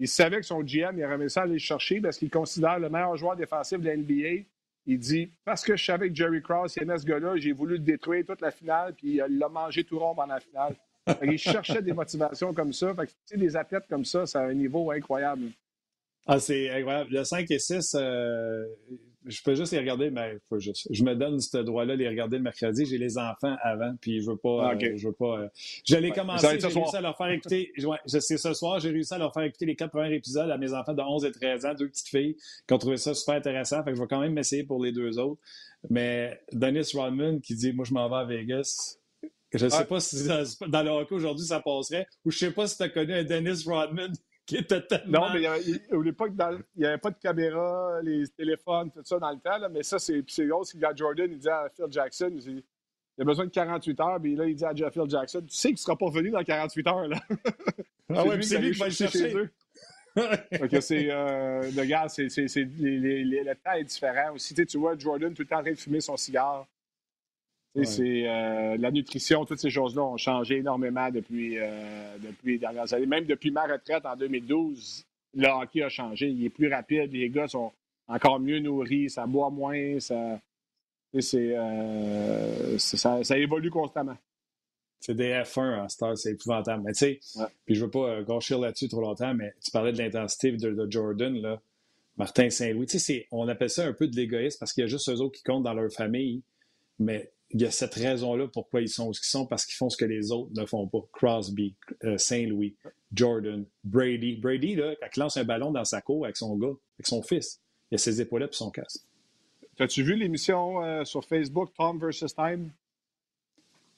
il savait que son GM, il aurait ça aller le chercher parce qu'il considère le meilleur joueur défensif de la NBA. Il dit Parce que je savais que Jerry Krause aimait ce gars-là, j'ai voulu le détruire toute la finale, puis il l'a mangé tout rond pendant la finale il cherchait des motivations comme ça. Fait que, des athlètes comme ça, c'est un niveau incroyable. Ah, c'est incroyable. Le 5 et 6, euh, je peux juste les regarder, mais faut juste. Je me donne ce droit-là, les regarder le mercredi. J'ai les enfants avant, puis je veux pas. Ah, euh, je veux pas. Euh, J'allais commencer, j'ai réussi à leur faire écouter. Ouais, je sais, ce soir, j'ai réussi à leur faire écouter les quatre premiers épisodes à mes enfants de 11 et 13 ans, deux petites filles, qui ont trouvé ça super intéressant. Fait que je vais quand même m'essayer pour les deux autres. Mais Dennis Rodman qui dit Moi, je m'en vais à Vegas je ne sais pas si dans le hockey aujourd'hui ça passerait, ou je ne sais pas si tu as connu un Dennis Rodman qui était tellement... Non, mais il n'y avait, pas de caméra, les téléphones, tout ça dans le temps, mais ça, c'est gros. C'est Jordan, il dit à Phil Jackson, il, dit, il a besoin de 48 heures, puis là, il dit à Phil Jackson, tu sais qu'il ne sera pas venu dans 48 heures, là. ah ouais, c'est lui qui va le chercher. Chez eux. Donc, c'est, euh, le gars, c'est, le temps est différent aussi. Tu, sais, tu vois Jordan tout le temps en train de fumer son cigare. C'est euh, la nutrition, toutes ces choses-là ont changé énormément depuis, euh, depuis les dernières années. Même depuis ma retraite en 2012, le hockey a changé. Il est plus rapide, les gars sont encore mieux nourris, ça boit moins, ça, euh, ça, ça, évolue constamment. C'est des F1 en star, c'est épouvantable. Mais tu sais, puis je veux pas gâcher là-dessus trop longtemps, mais tu parlais de l'intensité de, Jordan, là. Martin Saint-Louis. Tu sais, on appelle ça un peu de l'égoïsme parce qu'il y a juste eux autres qui comptent dans leur famille. Mais il y a cette raison-là pourquoi ils sont ce qu'ils sont, parce qu'ils font ce que les autres ne font pas. Crosby, euh, Saint-Louis, Jordan, Brady. Brady, là, quand il lance un ballon dans sa cour avec son gars, avec son fils, il a ses épaulettes et son casque. As-tu vu l'émission euh, sur Facebook, Tom versus Time?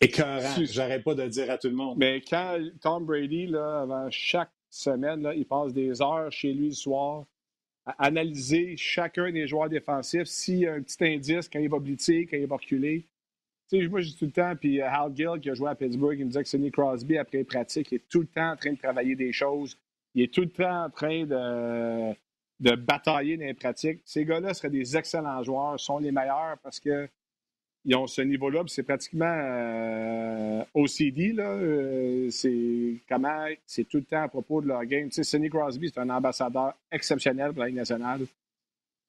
Écœurant, j'arrête pas de le dire à tout le monde. Mais quand Tom Brady, là, avant chaque semaine, là, il passe des heures chez lui le soir à analyser chacun des joueurs défensifs, s'il y a un petit indice quand il va blitzer, quand il va reculer. Sais, moi, j'ai tout le temps, puis euh, Hal Gill, qui a joué à Pittsburgh, il me disait que Sidney Crosby, après pratique, il est tout le temps en train de travailler des choses. Il est tout le temps en train de, de batailler dans les pratiques. Ces gars-là seraient des excellents joueurs, sont les meilleurs parce que ils ont ce niveau-là. C'est pratiquement euh, OCD. Euh, c'est c'est tout le temps à propos de leur game. Tu sais, Sidney Crosby, c'est un ambassadeur exceptionnel pour la Ligue nationale.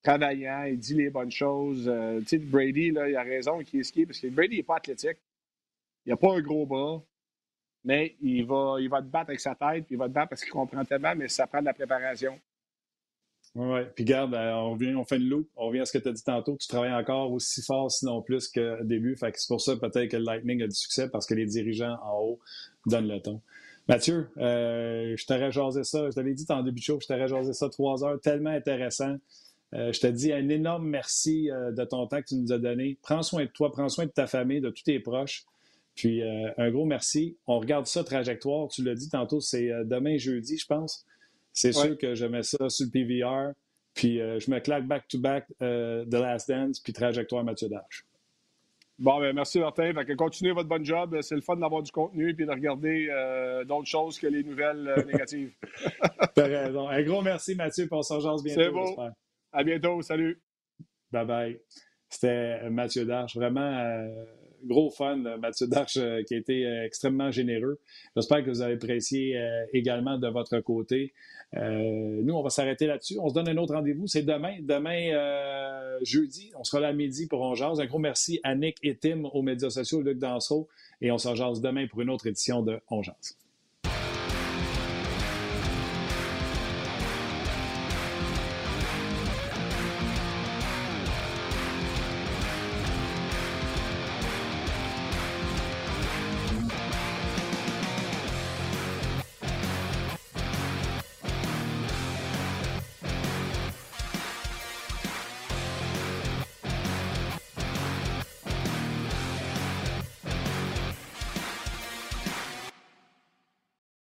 Travaillant, il dit les bonnes choses. Euh, tu sais, Brady, là, il a raison qu'il est skié parce que Brady n'est pas athlétique. Il n'a pas un gros bras. Mais il va, il va te battre avec sa tête, puis il va te battre parce qu'il comprend tellement, mais ça prend de la préparation. Oui, puis garde, euh, on, on fait une loupe, on revient à ce que tu as dit tantôt, tu travailles encore aussi fort, sinon plus qu'au début. Fait que c'est pour ça peut-être que le Lightning a du succès parce que les dirigeants en haut donnent le ton. Mathieu, euh, je t'aurais jasé ça, je t'avais dit en début de show, je t'aurais jasé ça trois heures, tellement intéressant. Euh, je te dis un énorme merci de ton temps que tu nous as donné. Prends soin de toi, prends soin de ta famille, de tous tes proches. Puis un gros merci. On regarde ça, trajectoire. Tu l'as dit tantôt, c'est demain jeudi, je pense. C'est sûr que je mets ça sur le PVR, puis euh, je me claque back-to-back euh, The Last Dance, puis trajectoire Mathieu Darche. Bon, ben merci Martin. Fait que continuez votre bon job. C'est le fun d'avoir du contenu et de regarder euh, d'autres choses que les nouvelles négatives. T'as raison. Un gros merci Mathieu, pour son bientôt. C'est beau. À bientôt. Salut. Bye bye. C'était Mathieu Darche. Vraiment gros fan, Mathieu Darche, euh, qui a été euh, extrêmement généreux. J'espère que vous avez apprécié euh, également de votre côté. nous, on va s'arrêter là-dessus. On se donne un autre rendez-vous. C'est demain. Demain, jeudi, on sera là à midi pour On Un gros merci à Nick et Tim aux médias sociaux, Luc Danseau. Et on s'en jase demain pour une autre édition de On